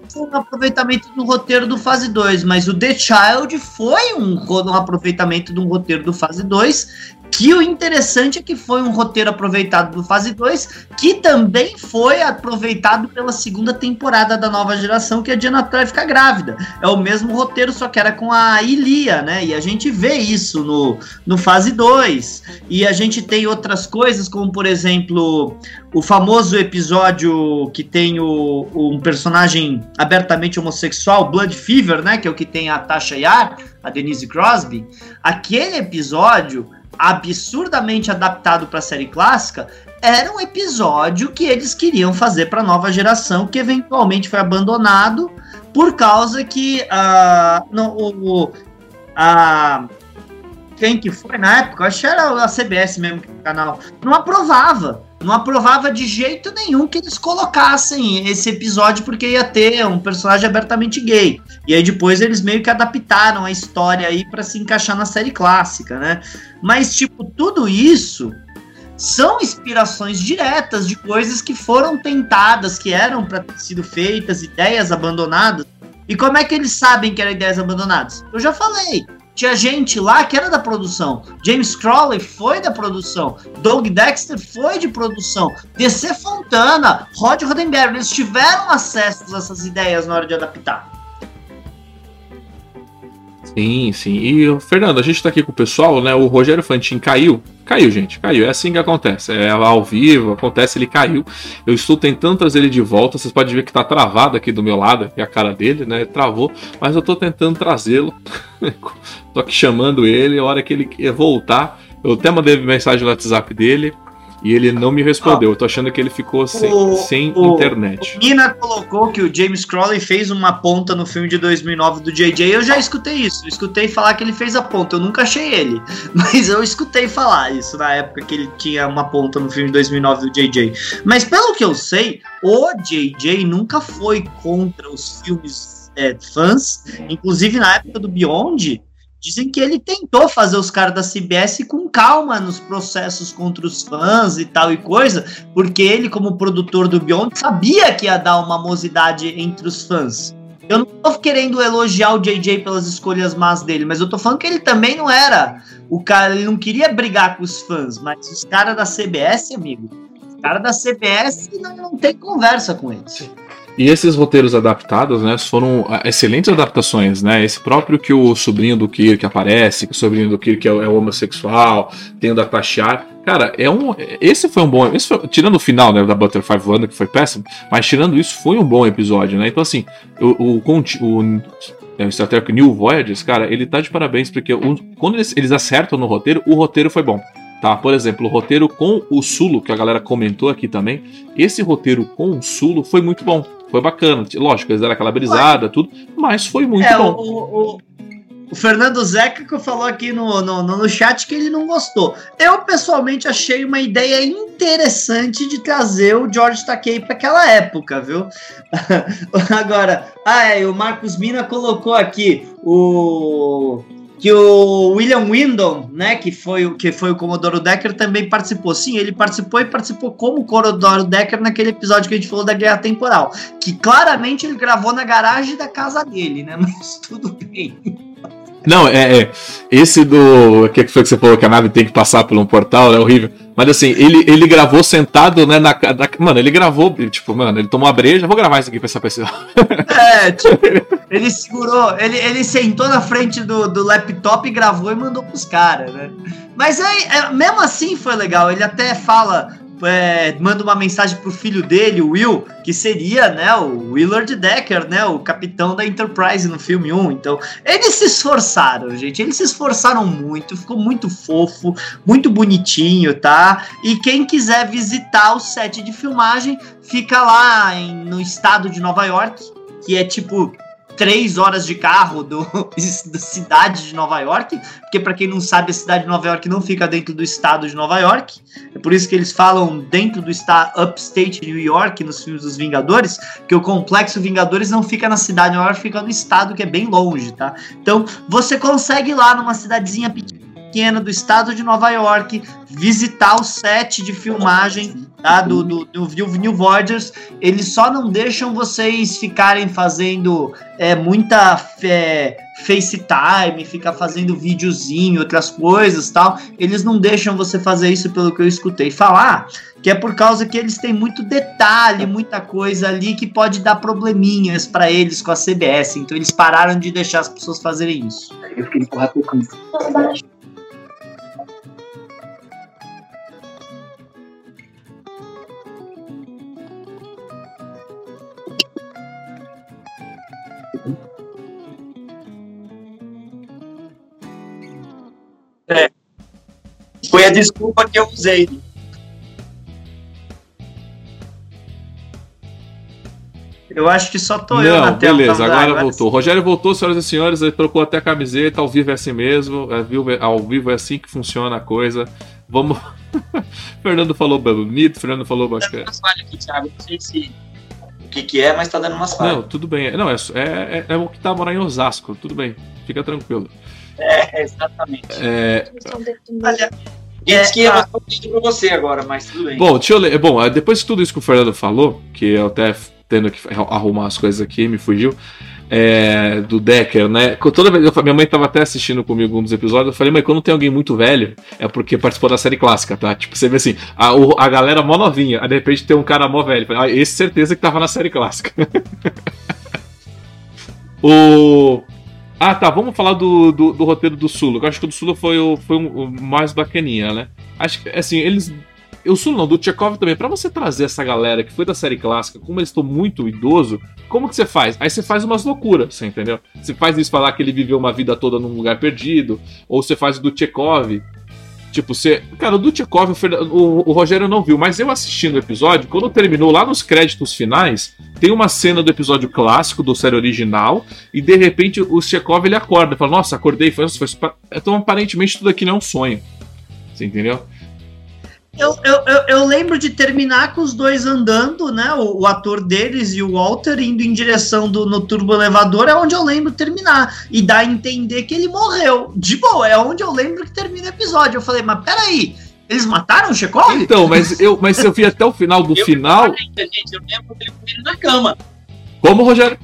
foi um aproveitamento do roteiro do fase 2, mas o The Child foi um, um aproveitamento do roteiro do fase 2 que o interessante é que foi um roteiro aproveitado do fase 2, que também foi aproveitado pela segunda temporada da nova geração, que a Diana Troy fica grávida. É o mesmo roteiro, só que era com a Ilia, né? E a gente vê isso no, no fase 2. E a gente tem outras coisas, como por exemplo, o famoso episódio que tem o, um personagem abertamente homossexual, Blood Fever, né? Que é o que tem a Tasha Yar, a Denise Crosby. Aquele episódio absurdamente adaptado para a série clássica, era um episódio que eles queriam fazer para a nova geração, que eventualmente foi abandonado por causa que uh, no, o, a, quem que foi na época, acho que era a CBS mesmo, o canal, não aprovava não aprovava de jeito nenhum que eles colocassem esse episódio porque ia ter um personagem abertamente gay. E aí depois eles meio que adaptaram a história aí para se encaixar na série clássica, né? Mas tipo, tudo isso são inspirações diretas de coisas que foram tentadas, que eram para ter sido feitas, ideias abandonadas. E como é que eles sabem que eram ideias abandonadas? Eu já falei. Tinha gente lá que era da produção. James Crowley foi da produção. Doug Dexter foi de produção. DC Fontana, Rod Roddenberry, eles tiveram acesso a essas ideias na hora de adaptar. Sim, sim. E, Fernando, a gente tá aqui com o pessoal, né? O Rogério Fantin caiu. Caiu, gente, caiu. É assim que acontece. É ao vivo, acontece, ele caiu. Eu estou tentando trazer ele de volta. Vocês podem ver que tá travado aqui do meu lado, é a cara dele, né? travou, mas eu tô tentando trazê-lo. tô aqui chamando ele. A hora que ele voltar, eu até mandei mensagem no WhatsApp dele. E ele não me respondeu. Eu tô achando que ele ficou sem, o, sem o, internet. O Nina colocou que o James Crowley fez uma ponta no filme de 2009 do JJ. Eu já escutei isso. Eu escutei falar que ele fez a ponta. Eu nunca achei ele. Mas eu escutei falar isso na época que ele tinha uma ponta no filme de 2009 do JJ. Mas pelo que eu sei, o JJ nunca foi contra os filmes é, fãs. Inclusive na época do Beyond Dizem que ele tentou fazer os caras da CBS com calma nos processos contra os fãs e tal e coisa, porque ele, como produtor do Beyond, sabia que ia dar uma mosidade entre os fãs. Eu não tô querendo elogiar o JJ pelas escolhas más dele, mas eu tô falando que ele também não era o cara, ele não queria brigar com os fãs, mas os caras da CBS, amigo, os caras da CBS não, não tem conversa com eles. E esses roteiros adaptados, né, foram ah, excelentes adaptações, né? Esse próprio que o sobrinho do Kirk aparece, que o sobrinho do Kirk é, é homossexual, tem o da. Cara, é um. Esse foi um bom. Foi, tirando o final né, da Butterfly Wanda, que foi péssimo, mas tirando isso, foi um bom episódio, né? Então, assim, o, o, o, é, o Star Trek New Voyages, cara, ele tá de parabéns, porque quando eles, eles acertam no roteiro, o roteiro foi bom. Tá? Por exemplo, o roteiro com o Sulo, que a galera comentou aqui também, esse roteiro com o Sulo foi muito bom foi bacana. Lógico, eles deram aquela brisada, tudo, mas foi muito é, bom. O, o, o, Fernando Zeca que falou aqui no, no, no chat que ele não gostou. Eu, pessoalmente, achei uma ideia interessante de trazer o George Takei para aquela época, viu? Agora, ah, é, o Marcos Mina colocou aqui o que o William Wyndham, né, que foi, o- que foi o Commodore Decker, também participou. Sim, ele participou e participou como Commodore Decker naquele episódio que a gente falou da Guerra Temporal. Que claramente ele gravou na garagem da casa dele, né? Mas tudo bem. Não, é, é. Esse do. O que foi que você falou que a nave tem que passar por um portal? É horrível. Mas assim, ele, ele gravou sentado, né? Na, na- mano, ele gravou, tipo, mano, ele tomou a breja. Vou gravar isso aqui pra essa pessoa. É, tipo, ele segurou, ele, ele sentou na frente do, do laptop e gravou e mandou pros caras, né? Mas aí, é, mesmo assim foi legal. Ele até fala, é, manda uma mensagem pro filho dele, o Will, que seria, né, o Willard Decker, né, o capitão da Enterprise no filme 1. Então, eles se esforçaram, gente. Eles se esforçaram muito, ficou muito fofo, muito bonitinho, tá? E quem quiser visitar o set de filmagem, fica lá em- no estado de Nova York, que é tipo três horas de carro do, da cidade de Nova York, porque para quem não sabe, a cidade de Nova York não fica dentro do estado de Nova York. É por isso que eles falam dentro do estado upstate New York nos filmes dos Vingadores, que o complexo Vingadores não fica na cidade de Nova York, fica no estado que é bem longe, tá? Então, você consegue ir lá numa cidadezinha pequena do estado de Nova York, visitar o set de filmagem tá, do, do, do New- New Voyagers. Eles só não deixam vocês ficarem fazendo é, muita é, FaceTime, ficar fazendo videozinho, outras coisas tal. Eles não deixam você fazer isso pelo que eu escutei falar, que é por causa que eles têm muito detalhe, muita coisa ali que pode dar probleminhas para eles com a CBS. Então eles pararam de deixar as pessoas fazerem isso. Eu fiquei empurrar pro canto. Foi a desculpa que eu usei. Eu acho que só tô eu na Não, tela. beleza, mudar. agora voltou. O Rogério voltou, senhoras e senhores, ele trocou até a camiseta, ao vivo é assim mesmo, ao vivo é, ao vivo é assim que funciona a coisa. Vamos. Fernando falou bonito, Fernando falou bacana. falhas aqui, Thiago. Não sei se que, que é, mas tá dando umas falhas. Não, tudo bem. Não, é, é, é, é o que tá morando em Osasco, tudo bem. Fica tranquilo. É, exatamente. É, Olha, Quem disse que ia É, mostrar o vídeo pra você agora, mas tudo bem. Bom, deixa eu ler. Bom, depois de tudo isso que o Fernando falou, que eu até tendo que arrumar as coisas aqui, me fugiu. É, do Decker, né? Toda vez, eu- minha mãe tava até assistindo comigo um dos episódios. Eu falei, mãe, quando tem alguém muito velho, é porque participou da série clássica, tá? Tipo, você vê assim, a, a galera mó novinha, aí de repente tem um cara mó velho. Ah, esse certeza que tava na série clássica. o. Ah, tá. Vamos falar do, do, do roteiro do Sulo. Eu acho que o do Sulo foi o, foi o mais bacaninha, né? Acho que, assim, eles. O Sulo não, do Tchekov também. Pra você trazer essa galera que foi da série clássica, como eles estão muito idoso, como que você faz? Aí você faz umas loucuras, você entendeu? Você faz isso falar que ele viveu uma vida toda num lugar perdido, ou você faz o do Tchekov. Tipo, você. Cara, o do Tchekov, o, o, o Rogério não viu, mas eu assistindo o episódio, quando terminou lá nos créditos finais, tem uma cena do episódio clássico, do série original, e de repente o Tchekov ele acorda, fala: Nossa, acordei, foi, foi, então aparentemente tudo aqui não é um sonho. Você entendeu? Eu, eu, eu, eu lembro de terminar com os dois andando, né? O, o ator deles e o Walter indo em direção do no turbo elevador, é onde eu lembro terminar. E dá a entender que ele morreu. De boa, é onde eu lembro que termina o episódio. Eu falei, mas peraí, eles mataram o Chekhov? Então, mas eu, mas eu vi até o final do Eu- final. Ainda, gente, eu lembro dele morrendo na cama. Como, Rogério?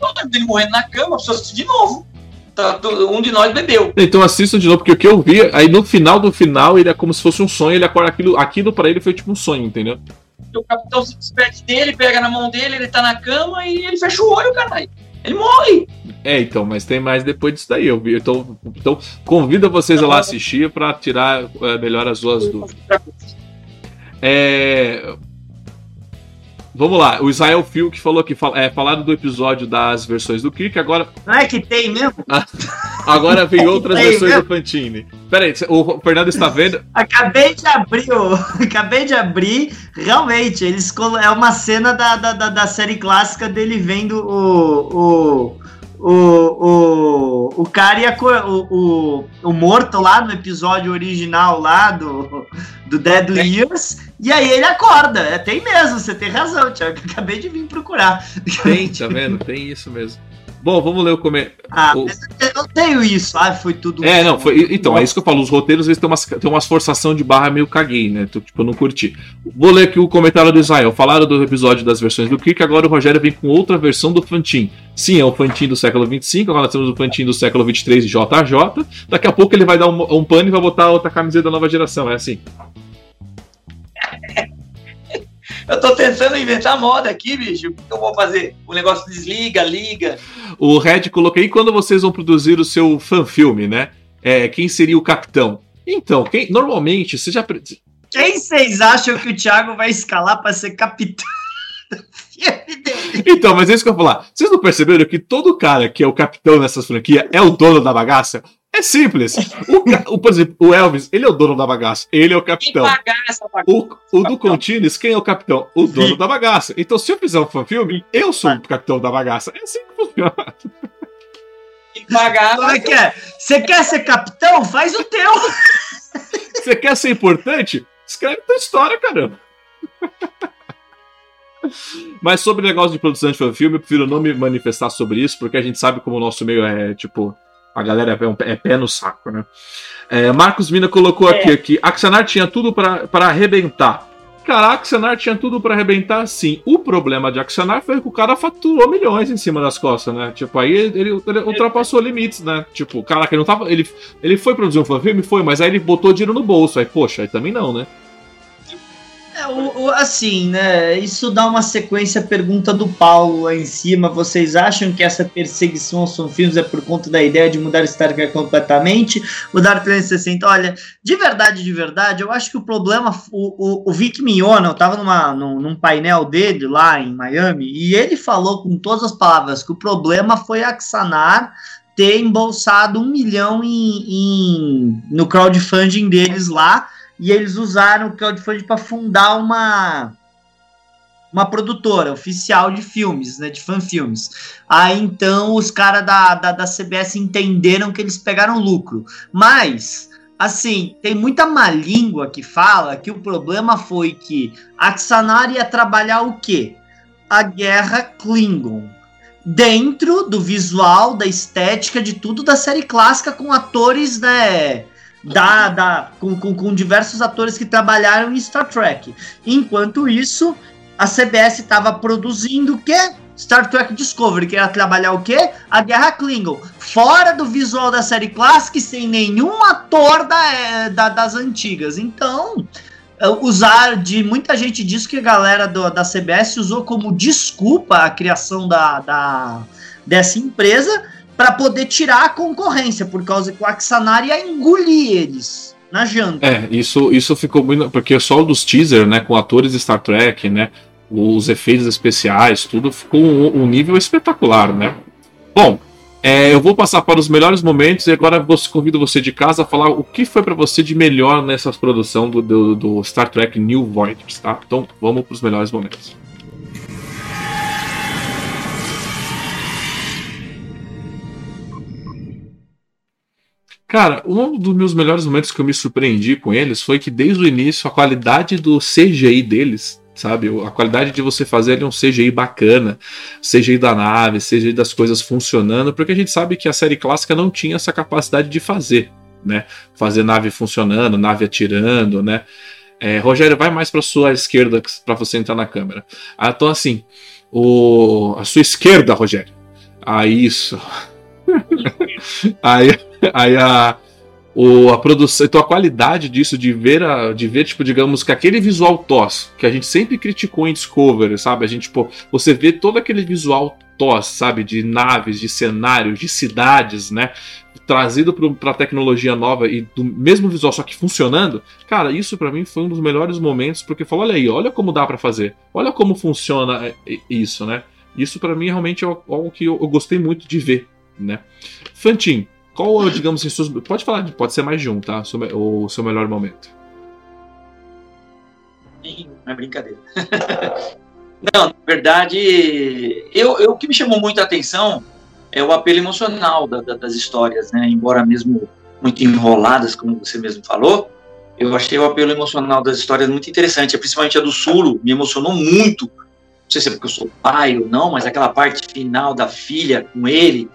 Eu lembro dele morrendo na cama, preciso assistir de novo. Tá, um de nós bebeu. Então assistam de novo, porque o que eu vi, aí no final do final, ele é como se fosse um sonho, ele acorda aquilo, aquilo pra ele foi tipo um sonho, entendeu? O capitão se despede dele, pega na mão dele, ele tá na cama e ele fecha o olho, caralho. Ele morre. É, então, mas tem mais depois disso daí, eu vi. Então, então convido vocês a lá assistir pra tirar é, melhor as suas dúvidas. É. Vamos lá, o Israel Phil que falou que fal- é, falaram do episódio das versões do Kirk, agora, Não é que tem mesmo? agora vem outras Ei, versões meu. do Fantini. Pera aí, o Fernando está vendo? Acabei de abrir, o... acabei de abrir. Realmente, eles colo- é uma cena da, da, da, da série clássica dele vendo o. o... O, o, o cara e a cor, o, o, o morto lá no episódio original lá do, do Deadly Years, e aí ele acorda. É, tem mesmo, você tem razão, Thiago. Acabei de vir procurar. Tem, tá vendo? Tem isso mesmo. Bom, vamos ler o comentário. Ah, o... eu tenho isso. Ah, foi tudo. É, não, foi. Então, é isso que eu falo. Os roteiros eles têm umas, têm umas forçação de barra meio caguei, né? Tipo, eu não curti. Vou ler aqui o comentário do Israel. Falaram do episódio das versões do Kirk, agora o Rogério vem com outra versão do Fantin. Sim, é o Fantin do século 25, agora nós temos o Fantin do século 23 JJ. Daqui a pouco ele vai dar um, um pano e vai botar outra camiseta da nova geração. É assim. Eu tô tentando inventar moda aqui, bicho. O que eu vou fazer? O negócio desliga, liga. O Red coloquei quando vocês vão produzir o seu fanfilme, né? É, quem seria o capitão? Então, quem normalmente você já quem vocês acham que o Thiago vai escalar para ser capitão? Então, mas é isso que eu vou falar. Vocês não perceberam que todo cara que é o capitão nessas franquias é o dono da bagaça? É simples. O, o, por exemplo, o Elvis, ele é o dono da bagaça. Ele é o capitão. Bagaça, o, o do Continuous, quem é o capitão? O dono Sim. da bagaça. Então, se eu fizer um fanfilme, eu sou o capitão da bagaça. É assim que funciona. Bagaça. Como é que é? Você quer ser capitão? Faz o teu. Você quer ser importante? Escreve tua história, caramba. Mas sobre o negócio de produção de fanfilme, eu prefiro não me manifestar sobre isso, porque a gente sabe como o nosso meio é, tipo, a galera é, é pé no saco, né? É, Marcos Mina colocou é. aqui, aqui, Axanar tinha tudo para arrebentar. Cara, Axanar tinha tudo para arrebentar, sim. O problema de Axanar foi que o cara faturou milhões em cima das costas, né? Tipo, aí ele, ele, ele ultrapassou limites, né? Tipo, caraca, ele não tava. Ele, ele foi produzir um filme, foi, mas aí ele botou dinheiro no bolso. Aí, poxa, aí também não, né? É, o, o, assim, né? Isso dá uma sequência à pergunta do Paulo lá em cima. Vocês acham que essa perseguição aos fanfilmes é por conta da ideia de mudar Star Trek completamente? Mudar 360? Olha, de verdade, de verdade, eu acho que o problema. O, o, o Vic Mignona, eu tava numa, num, num painel dele lá em Miami, e ele falou com todas as palavras que o problema foi a Xanar ter embolsado um milhão em, em, no crowdfunding deles lá e eles usaram o crowdfunding para fundar uma uma produtora oficial de filmes, né, de fanfilmes. Aí então os caras da, da, da CBS entenderam que eles pegaram lucro. Mas, assim, tem muita má língua que fala que o problema foi que a Xanar ia trabalhar o quê? A guerra Klingon. Dentro do visual, da estética, de tudo da série clássica, com atores, né? Da, da, com, com, com, diversos atores que trabalharam em Star Trek. Enquanto isso, a CBS estava produzindo o quê? Star Trek Discovery, que era trabalhar o quê? A Guerra Klingon. Fora do visual da série clássica e sem nenhum ator da, é, da, das antigas. Então, é, usar de. Muita gente diz que a galera do, da CBS usou como desculpa a criação da, da dessa empresa para poder tirar a concorrência, por causa que o Axanar ia engolir eles na janta. É, isso, isso ficou muito. Porque só dos teaser, né, com atores de Star Trek, né, os efeitos especiais, tudo ficou um, um nível espetacular, né. Bom, é, eu vou passar para os melhores momentos e agora eu convido você de casa a falar o que foi para você de melhor nessa produção do, do, do Star Trek New Voyagers, tá? Então vamos para os melhores momentos. Cara, um dos meus melhores momentos que eu me surpreendi com eles foi que desde o início a qualidade do CGI deles, sabe? A qualidade de você fazer ali um CGI bacana, CGI da nave, CGI das coisas funcionando, porque a gente sabe que a série clássica não tinha essa capacidade de fazer, né? Fazer nave funcionando, nave atirando, né? É, Rogério, vai mais para sua esquerda para você entrar na câmera. Ah, então assim, o... a sua esquerda, Rogério. Ah, isso. aí, aí a, o, a produção, então a qualidade disso, de ver, a, de ver, tipo, digamos, que aquele visual tos que a gente sempre criticou em Discovery, sabe? A gente, tipo, você vê todo aquele visual tos, sabe? De naves, de cenários, de cidades, né? Trazido para tecnologia nova e do mesmo visual, só que funcionando, cara, isso para mim foi um dos melhores momentos, porque falou: olha aí, olha como dá para fazer, olha como funciona é, isso, né? Isso para mim realmente é algo que eu, eu gostei muito de ver, né? Fantin, qual, digamos assim, seus, pode falar, pode ser mais de um, tá? O seu melhor momento. Não é brincadeira. Não, na verdade, eu, eu, o que me chamou muito a atenção é o apelo emocional da, da, das histórias, né? Embora mesmo muito enroladas, como você mesmo falou, eu achei o apelo emocional das histórias muito interessante, principalmente a do Sulo, me emocionou muito, sei se é porque eu sou pai ou não, mas aquela parte final da filha com ele,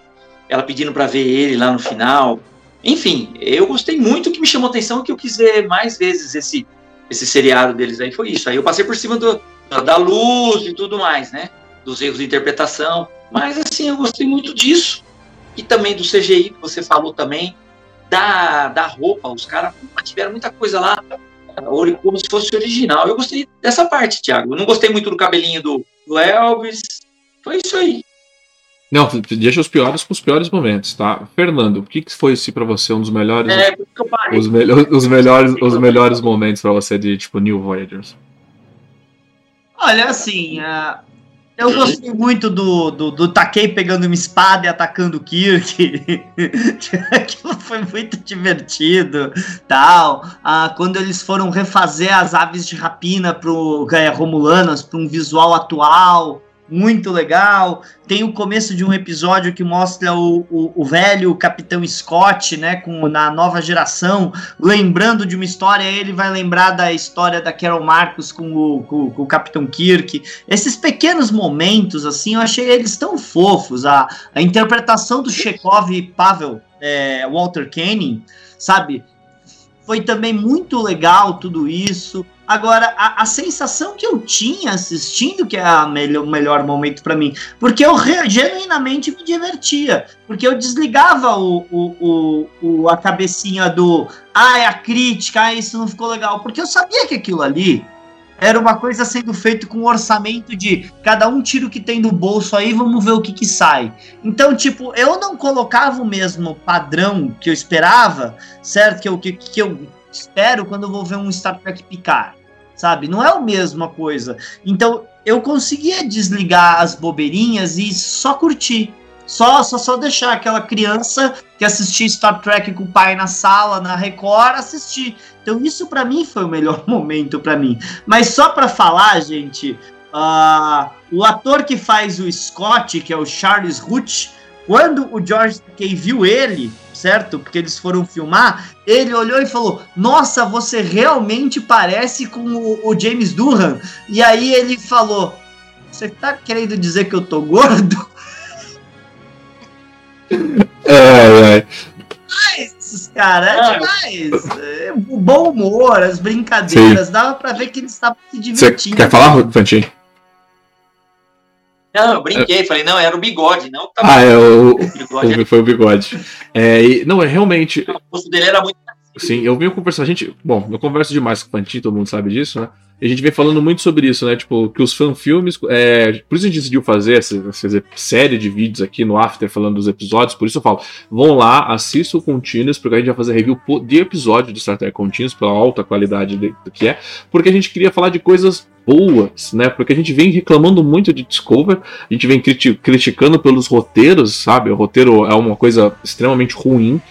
ela pedindo para ver ele lá no final. Enfim, eu gostei muito, que me chamou atenção, que eu quis ver mais vezes esse, esse seriado deles aí, foi isso. Aí eu passei por cima do, da luz e tudo mais, né? Dos erros de interpretação. Mas assim, eu gostei muito disso. E também do CGI que você falou também, da, da roupa, os caras tiveram muita coisa lá, como se fosse original. Eu gostei dessa parte, Thiago. Eu não gostei muito do cabelinho do, do Elvis. Foi isso aí. Não, deixa os piores com os piores momentos, tá? Fernando, o que, que foi assim, para você um dos melhores é, os, me os melhores os melhores momentos para você de tipo New Voyagers? Olha, assim, uh, eu gostei muito do, do, do Takei pegando uma espada e atacando o Kirk. Aquilo foi muito divertido. tal. Ah, quando eles foram refazer as aves de rapina pro é, Romulanas para um visual atual muito legal. Tem o começo de um episódio que mostra o, o, o, velho Capitão Scott, né, com, na nova geração, lembrando de uma história, ele vai lembrar da história da Carol Marcos com o, com, com o Capitão Kirk. Esses pequenos momentos, assim, eu achei eles tão fofos. A, a interpretação do Chekhov e Pavel é, Walter Kenning, sabe? Foi também muito legal tudo isso. Agora, a, a, sensação que eu tinha assistindo, que é a melhor, o melhor momento para mim, porque eu genuinamente me divertia, porque eu desligava o, o, o, o, a cabecinha do ah, é a crítica, ah, isso não ficou legal, porque eu sabia que aquilo ali era uma coisa sendo feito com um orçamento de cada um tira o que tem no bolso aí, vamos ver o que que sai. Então, tipo, eu não colocava o mesmo padrão que eu esperava, certo? Que eu, que, que eu espero quando eu vou ver um Star Trek Picard, sabe? Não é a mesma coisa. Então, eu conseguia desligar as bobeirinhas e só curtir. Só, só, só deixar aquela criança que assistia Star Trek com o pai na sala, na Record, assistir. Então isso para mim foi o melhor momento para mim. Mas só para falar, gente, uh, o ator que faz o Scott, que é o Charles Root, quando o George Takei viu ele, certo? Porque eles foram filmar, ele olhou e falou: Nossa, você realmente parece com o, o James Durham. E aí ele falou: Você tá querendo dizer que eu tô gordo? É, é. Mas, cara, é demais. É, o bom humor, as brincadeiras, Sim. dava pra ver que eles estavam se divertindo. Você quer falar, Fantin? Não, eu brinquei, falei, não, era o bigode, não. Ah, é, o, o bigode. foi o bigode. É, e, não, é realmente. O rosto dele era muito. Sim, eu venho conversar. A gente. Bom, eu converso demais com o Fantin, todo mundo sabe disso, né? E a gente vem falando muito sobre isso, né? Tipo, que os fanfilmes. É, por isso a gente decidiu fazer essa, essa, série de vídeos aqui no After falando dos episódios. Por isso eu falo, vão lá, assistam o Continuous, porque a gente vai fazer review de episódio do Star Trek Continuous, pela alta qualidade de, do que é. Porque a gente queria falar de coisas boas, né? Porque a gente vem reclamando muito de Discover, a gente vem criti criticando pelos roteiros, sabe? O roteiro é uma coisa extremamente ruim.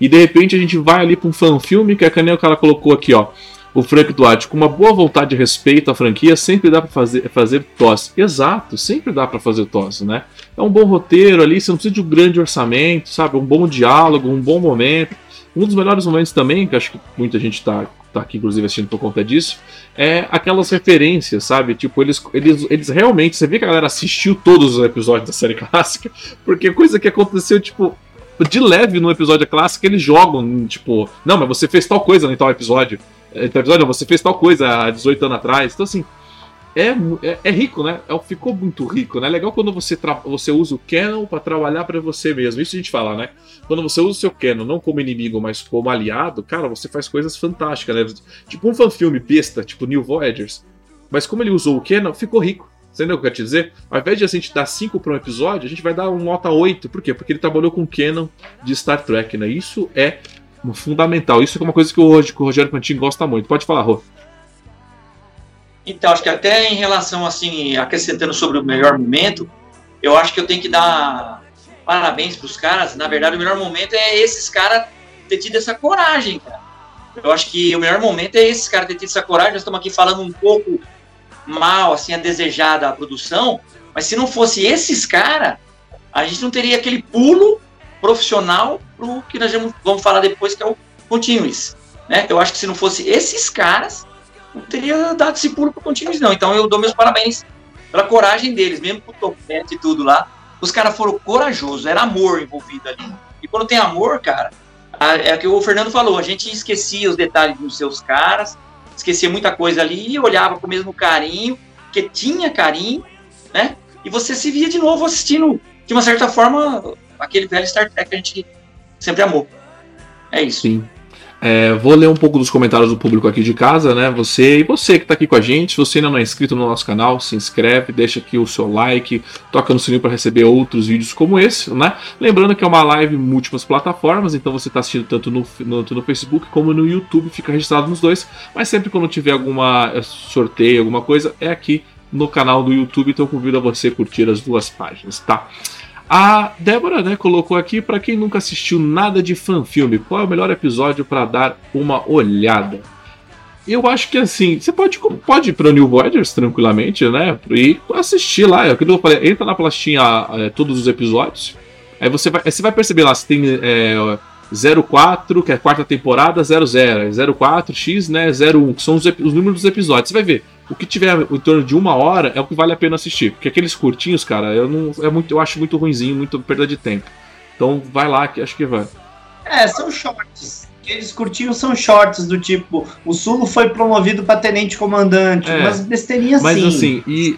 E de repente a gente vai ali para um fanfilme que a Canel cara colocou aqui, ó o Frank Duarte, com uma boa vontade de respeito à franquia, sempre dá para fazer, fazer tosse. Exato, sempre dá para fazer tosse, né? É um bom roteiro ali, você não precisa de um grande orçamento, sabe? Um bom diálogo, um bom momento. Um dos melhores momentos também, que acho que muita gente tá, tá aqui, inclusive, assistindo por conta disso, é aquelas referências, sabe? Tipo, eles, eles, eles realmente. Você vê que a galera assistiu todos os episódios da série clássica, porque coisa que aconteceu, tipo, de leve no episódio clássico, eles jogam, tipo, não, mas você fez tal coisa em tal episódio. Episódio, você fez tal coisa há 18 anos atrás. Então, assim, é, é, é rico, né? É, ficou muito rico, né? É legal quando você, você usa o Canon para trabalhar para você mesmo. Isso a gente fala, né? Quando você usa o seu Canon não como inimigo, mas como aliado, cara, você faz coisas fantásticas, né? Tipo um fanfilme besta, tipo New Voyagers. Mas como ele usou o Canon, ficou rico. Você entendeu o que eu quero te dizer? Ao invés de a gente dar 5 para um episódio, a gente vai dar um nota 8. Por quê? Porque ele trabalhou com Canon de Star Trek, né? Isso é fundamental. Isso é uma coisa que o, que o Rogério Pantini gosta muito. Pode falar, Rô. Então, acho que até em relação, assim, acrescentando sobre o melhor momento, eu acho que eu tenho que dar parabéns para os caras. Na verdade, o melhor momento é esses caras ter tido essa coragem, cara. Eu acho que o melhor momento é esses caras ter tido essa coragem. Nós estamos aqui falando um pouco mal, assim, a desejar da produção, mas se não fosse esses caras, a gente não teria aquele pulo profissional pro que nós vamos falar depois, que é o Continuous. Né? Eu acho que se não fosse esses caras, não teria dado esse pulo pro Continuous, não. Então eu dou meus parabéns pela coragem deles, mesmo com o topete e tudo lá. Os caras foram corajosos, era amor envolvido ali. E quando tem amor, cara, é o que o Fernando falou, a gente esquecia os detalhes dos seus caras, esquecia muita coisa ali olhava com o mesmo carinho, que tinha carinho, né? E você se via de novo assistindo, de uma certa forma, aquele velho Star Trek que a gente sempre amou. É isso. Sim. É, vou ler um pouco dos comentários do público aqui de casa, né? Você e você que está aqui com a gente, se você ainda não é inscrito no nosso canal, se inscreve, deixa aqui o seu like, toca no sininho para receber outros vídeos como esse, né? Lembrando que é uma live em múltiplas plataformas, então você está assistindo tanto no, no, no, Facebook como no YouTube, fica registrado nos dois, mas sempre quando tiver alguma é, sorteio, alguma coisa, é aqui no canal do YouTube, então convido a você curtir as duas páginas, tá? A Débora, né, colocou aqui para quem nunca assistiu nada de fanfilme, qual é o melhor episódio para dar uma olhada? Eu acho que assim, você pode, pode ir para New Voyagers tranquilamente, né? E assistir lá. É aquilo que eu falei, entra na plastinha é, todos os episódios. Aí você vai, você vai perceber lá se tem é, 04, que é a quarta temporada, 00, 04X, né? 01, que são os, os números dos episódios. Você vai ver o que tiver em torno de uma hora é o que vale a pena assistir. Porque aqueles curtinhos, cara, eu não é muito, eu acho muito ruinzinho, muito perda de tempo. Então vai lá que acho que vai. É, são shorts. Aqueles curtinhos são shorts do tipo, o Sulo foi promovido para tenente comandante, é, mas besteirinha mas, Mas assim, e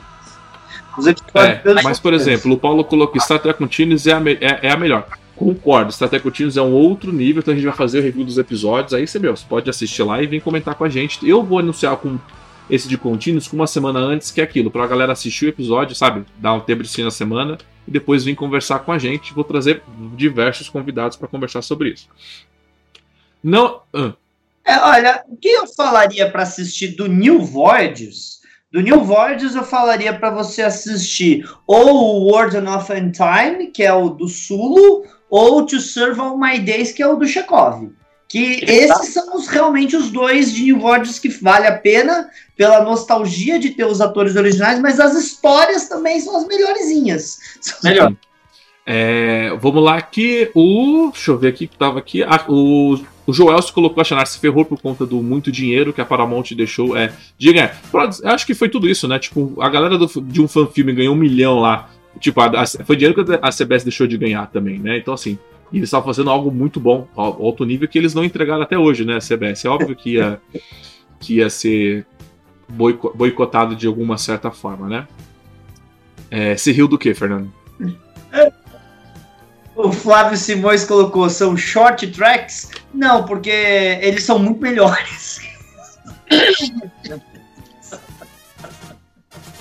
é, mas por exemplo, o Paulo colocou Star Trek Continuous é a, é, é a melhor. Concordo, Star Trek Continuous é um outro nível, então a gente vai fazer o review dos episódios. Aí você, meu, você pode assistir lá e vir comentar com a gente. Eu vou anunciar com esse de contínuos com uma semana antes que aquilo, pra galera assistir o episódio, sabe? Dar um tempo de na semana e depois vir conversar com a gente. Vou trazer diversos convidados para conversar sobre isso. Não. É, olha, o que eu falaria para assistir do New Voyages? Do New Voyages eu falaria para você assistir ou o World of Time, que é o do Sulu, ou To Serve All My Days, que é o do Chekhov. Que esses são os, realmente os dois de Voyages que vale a pena pela nostalgia de ter os atores originais, mas as histórias também são as melhorzinhas. Melhor. É, vamos lá aqui. O. Deixa eu ver aqui que tava aqui. Ah, o, o Joel se colocou a Chanar se ferrou por conta do muito dinheiro que a Paramount deixou. É, diga, acho que foi tudo isso, né? Tipo, a galera do, de um fanfilme ganhou um milhão lá. Tipo, a, a, foi dinheiro que a CBS deixou de ganhar também, né? Então, assim, e eles estavam fazendo algo muito bom, alto nível, que eles não entregaram até hoje, né, a CBS. É óbvio que ia, que ia ser boicotado de alguma certa forma, né? É, se riu do que, Fernando? O Flávio Simões colocou, são short tracks? Não, porque eles são muito melhores.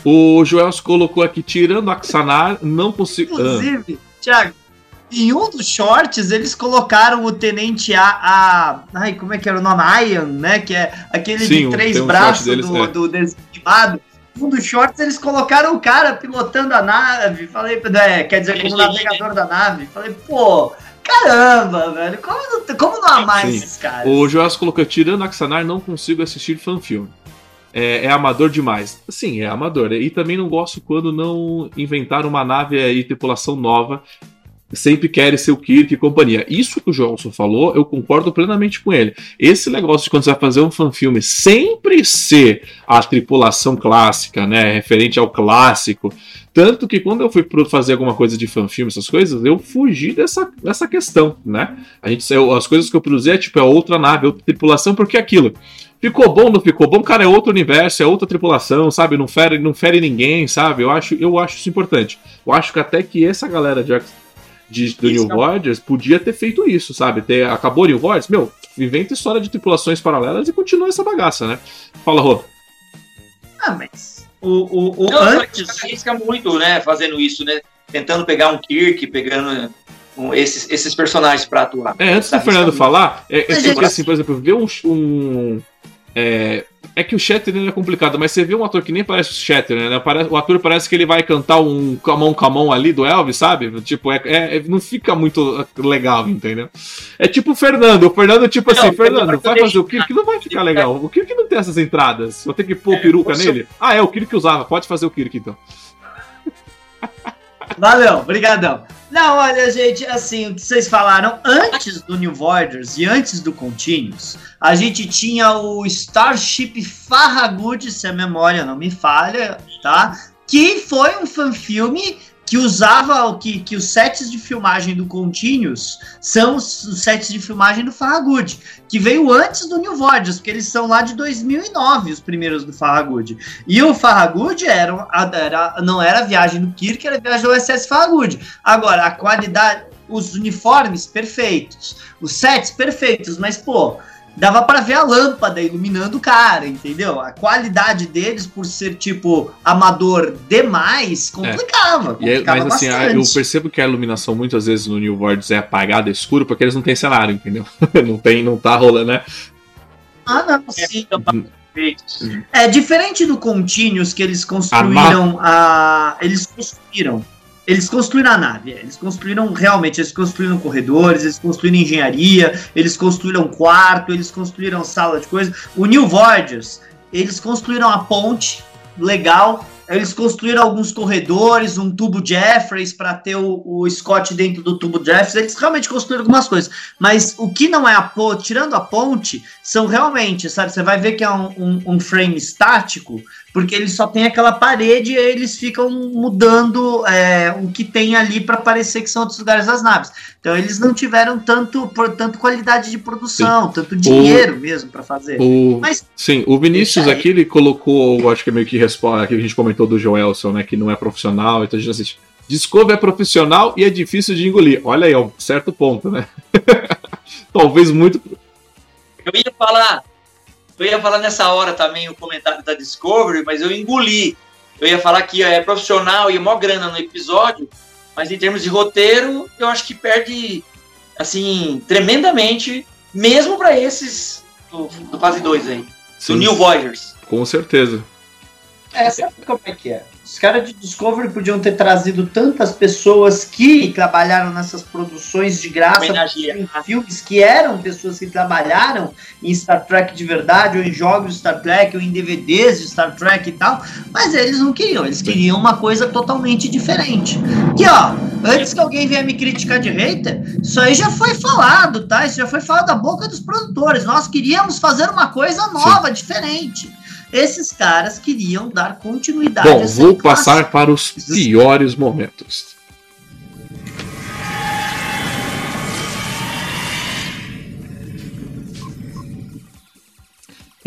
o Joel colocou aqui, tirando Axanar, não consigo... Inclusive, ah. Thiago, em um dos shorts, eles colocaram o Tenente A. a ai, como é que era o nome? Ian, né? Que é aquele Sim, de três um braços deles, do, é. do desanimado. Um dos shorts, eles colocaram o cara pilotando a nave. Falei, é, quer dizer, como navegador da nave. Falei, pô. Caramba, velho, como, como não amar Sim. esses caras? O Joás colocou: tirando Axanar, não consigo assistir fanfilme. É, é, amador demais. Sim, é amador. E também não gosto quando não inventaram uma nave e tripulação nova sempre querem ser o Kirk e companhia. Isso que o Johnson falou, eu concordo plenamente com ele. Esse negócio de quando você vai fazer um fanfilme sempre ser a tripulação clássica, né, referente ao clássico. Tanto que quando eu fui fazer alguma coisa de fanfilme, essas coisas, eu fugi dessa, dessa questão, né? A gente, eu, as coisas que eu produzi é tipo, é outra nave, outra tripulação, porque é aquilo. Ficou bom, não ficou bom, cara, é outro universo, é outra tripulação, sabe? Não fere, não fere ninguém, sabe? Eu acho, eu acho isso importante. Eu acho que até que essa galera de de, do New Voyagers podia ter feito isso, sabe? Ter, acabou New Voyagers, meu, inventa história de tripulações paralelas e continua essa bagaça, né? Fala, Rô. Ah, mas o, o, o Não, antes... arrisca muito, né, fazendo isso, né? Tentando pegar um Kirk, pegando um, esses, esses personagens para atuar. É, antes do Fernando muito. falar, é, é sempre assim, por exemplo, ver um, um é, é que o Shatner é complicado, mas você vê um ator que nem parece o Shatner, né? O ator parece que ele vai cantar um camão camão ali do Elvis, sabe? Tipo, é, é, não fica muito legal, entendeu? É tipo o Fernando. O Fernando, tipo assim, não, Fernando, vai fazer o Kirk, não vai ficar legal. O Kirk não tem essas entradas. Vou ter que pôr é, peruca nele. Ah, é, o Kirk usava. Pode fazer o Kirk, então. Valeu, brigadão. Não, olha, gente, assim, o que vocês falaram antes do New Voyagers e antes do Continuous, a gente tinha o Starship Farragut, se a memória não me falha, tá? que foi um fanfilme que usava que, que os sets de filmagem do Continuous são os, os sets de filmagem do Farragut, que veio antes do New Voyages, porque eles são lá de 2009, os primeiros do Farragut. E o Farragut era, era, não era a viagem do Kirk, era a viagem do SS Farragut. Agora, a qualidade, os uniformes perfeitos, os sets perfeitos, mas pô, dava para ver a lâmpada iluminando o cara, entendeu? A qualidade deles, por ser tipo amador demais, complicava. É. complicava mas assim, bastante. eu percebo que a iluminação muitas vezes no New Worlds é apagada, escuro, porque eles não têm cenário, entendeu? não tem, não tá rolando, né? Ah, não, sim. É diferente do Continuous que eles construíram a, a eles construíram eles construíram a nave, é, eles construíram realmente, eles construíram corredores, eles construíram engenharia, eles construíram quarto, eles construíram sala de coisas. O New Voyagers, eles construíram a ponte legal, eles construíram alguns corredores, um tubo Jeffreys para ter o, o, Scott dentro do tubo Jeffreys. Eles realmente construíram algumas coisas. Mas o que não é a ponte, tirando a ponte, são realmente, sabe? Você vai ver que é um, um, um frame estático, porque ele só tem aquela parede e eles ficam mudando é, o que tem ali para parecer que são outros lugares das naves. Então eles não tiveram tanto, por, tanto qualidade de produção, sim. tanto dinheiro o, mesmo para fazer. O, Mas, sim, o Vinícius aqui ele colocou, acho que é meio que resposta que a gente comentou do Joelson, né, que não é profissional, então a gente assiste. Discovery é profissional e é difícil de engolir. Olha aí, é um certo ponto, né? Talvez muito. Eu ia falar, eu ia falar nessa hora também o comentário da Discovery, mas eu engoli. Eu ia falar que é profissional e mó grana no episódio, mas em termos de roteiro, eu acho que perde, assim, tremendamente, mesmo para esses do, do fase 2 aí, Sim. do New Voyagers. Com certeza. É, sabe como é que é? Os caras de Discovery podiam ter trazido tantas pessoas que trabalharam nessas produções de graça em filmes que eram pessoas que trabalharam em Star Trek de verdade, ou em jogos de Star Trek, ou em DVDs de Star Trek e tal, mas eles não queriam, eles queriam uma coisa totalmente diferente. Que ó, antes que alguém venha me criticar de hater, isso aí já foi falado, tá? Isso já foi falado da boca dos produtores. Nós queríamos fazer uma coisa nova, Sim. diferente esses caras queriam dar continuidade Bom, vou passar para os piores momentos.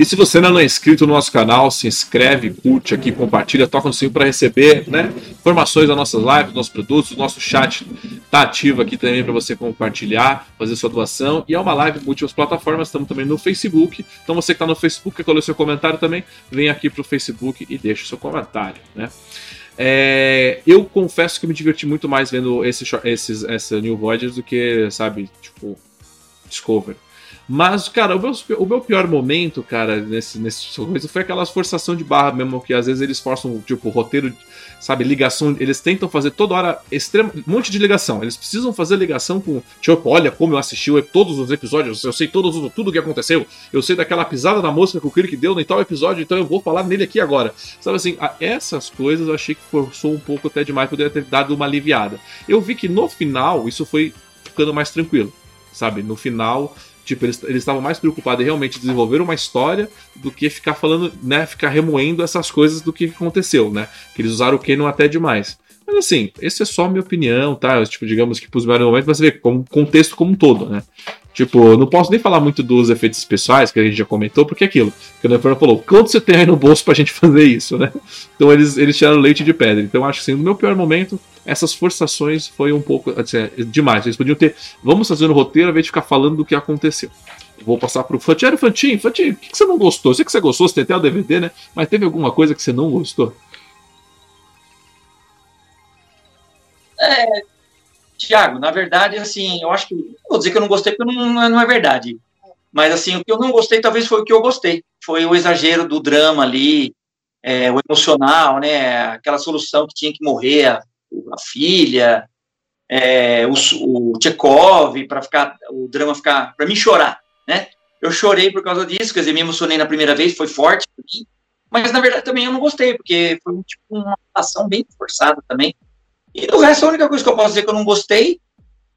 E se você ainda não é inscrito no nosso canal, se inscreve, curte aqui, compartilha, toca no sininho para receber né, informações das nossas lives, dos nossos produtos, o nosso chat está ativo aqui também para você compartilhar, fazer sua doação. E é uma live múltiplas plataformas, estamos também no Facebook. Então você que está no Facebook, quer colocar seu comentário também, vem aqui para o Facebook e deixa o seu comentário. Né? É, eu confesso que me diverti muito mais vendo esse, esses, essa New Voyagers do que, sabe, tipo, Discovery. Mas, cara, o meu, o meu pior momento, cara, nesse, nesse coisa foi aquela forçação de barra mesmo, que às vezes eles forçam, tipo, roteiro, sabe, ligação. Eles tentam fazer toda hora extremo, um monte de ligação. Eles precisam fazer ligação com, tipo, olha como eu assisti todos os episódios, eu sei todos, tudo o que aconteceu, eu sei daquela pisada na mosca que o Kirk deu em tal episódio, então eu vou falar nele aqui agora. Sabe assim, essas coisas eu achei que forçou um pouco até demais, poderia ter dado uma aliviada. Eu vi que no final isso foi ficando mais tranquilo, sabe? No final Tipo, eles estavam mais preocupados em realmente desenvolver uma história do que ficar falando, né? Ficar remoendo essas coisas do que aconteceu, né? Que eles usaram o Canon até demais. Mas assim, esse é só minha opinião, tá? Tipo, digamos que pros melhores momentos, mas você vê como contexto como um todo, né? Tipo, não posso nem falar muito dos efeitos especiais, que a gente já comentou, porque é aquilo. Que o Neferno falou, quanto você tem aí no bolso pra gente fazer isso, né? Então eles, eles tiraram leite de pedra. Então acho que assim, no meu pior momento, essas forçações foi um pouco assim, é, demais. Eles podiam ter. Vamos fazer no roteiro ao invés de ficar falando do que aconteceu. Vou passar pro Fantinho. Fantinho, Fantinho, o que, que você não gostou? Eu sei que você gostou, você tem até o DVD, né? Mas teve alguma coisa que você não gostou? É, Tiago, na verdade, assim, eu acho que. Vou dizer que eu não gostei porque não, não é verdade. Mas, assim, o que eu não gostei talvez foi o que eu gostei. Foi o exagero do drama ali, é, o emocional, né? Aquela solução que tinha que morrer a, a filha, é, o, o Tchekov, para ficar o drama ficar para mim chorar, né? Eu chorei por causa disso, quer dizer, me emocionei na primeira vez, foi forte mas na verdade também eu não gostei, porque foi tipo, uma ação bem forçada também. E do resto, a única coisa que eu posso dizer que eu não gostei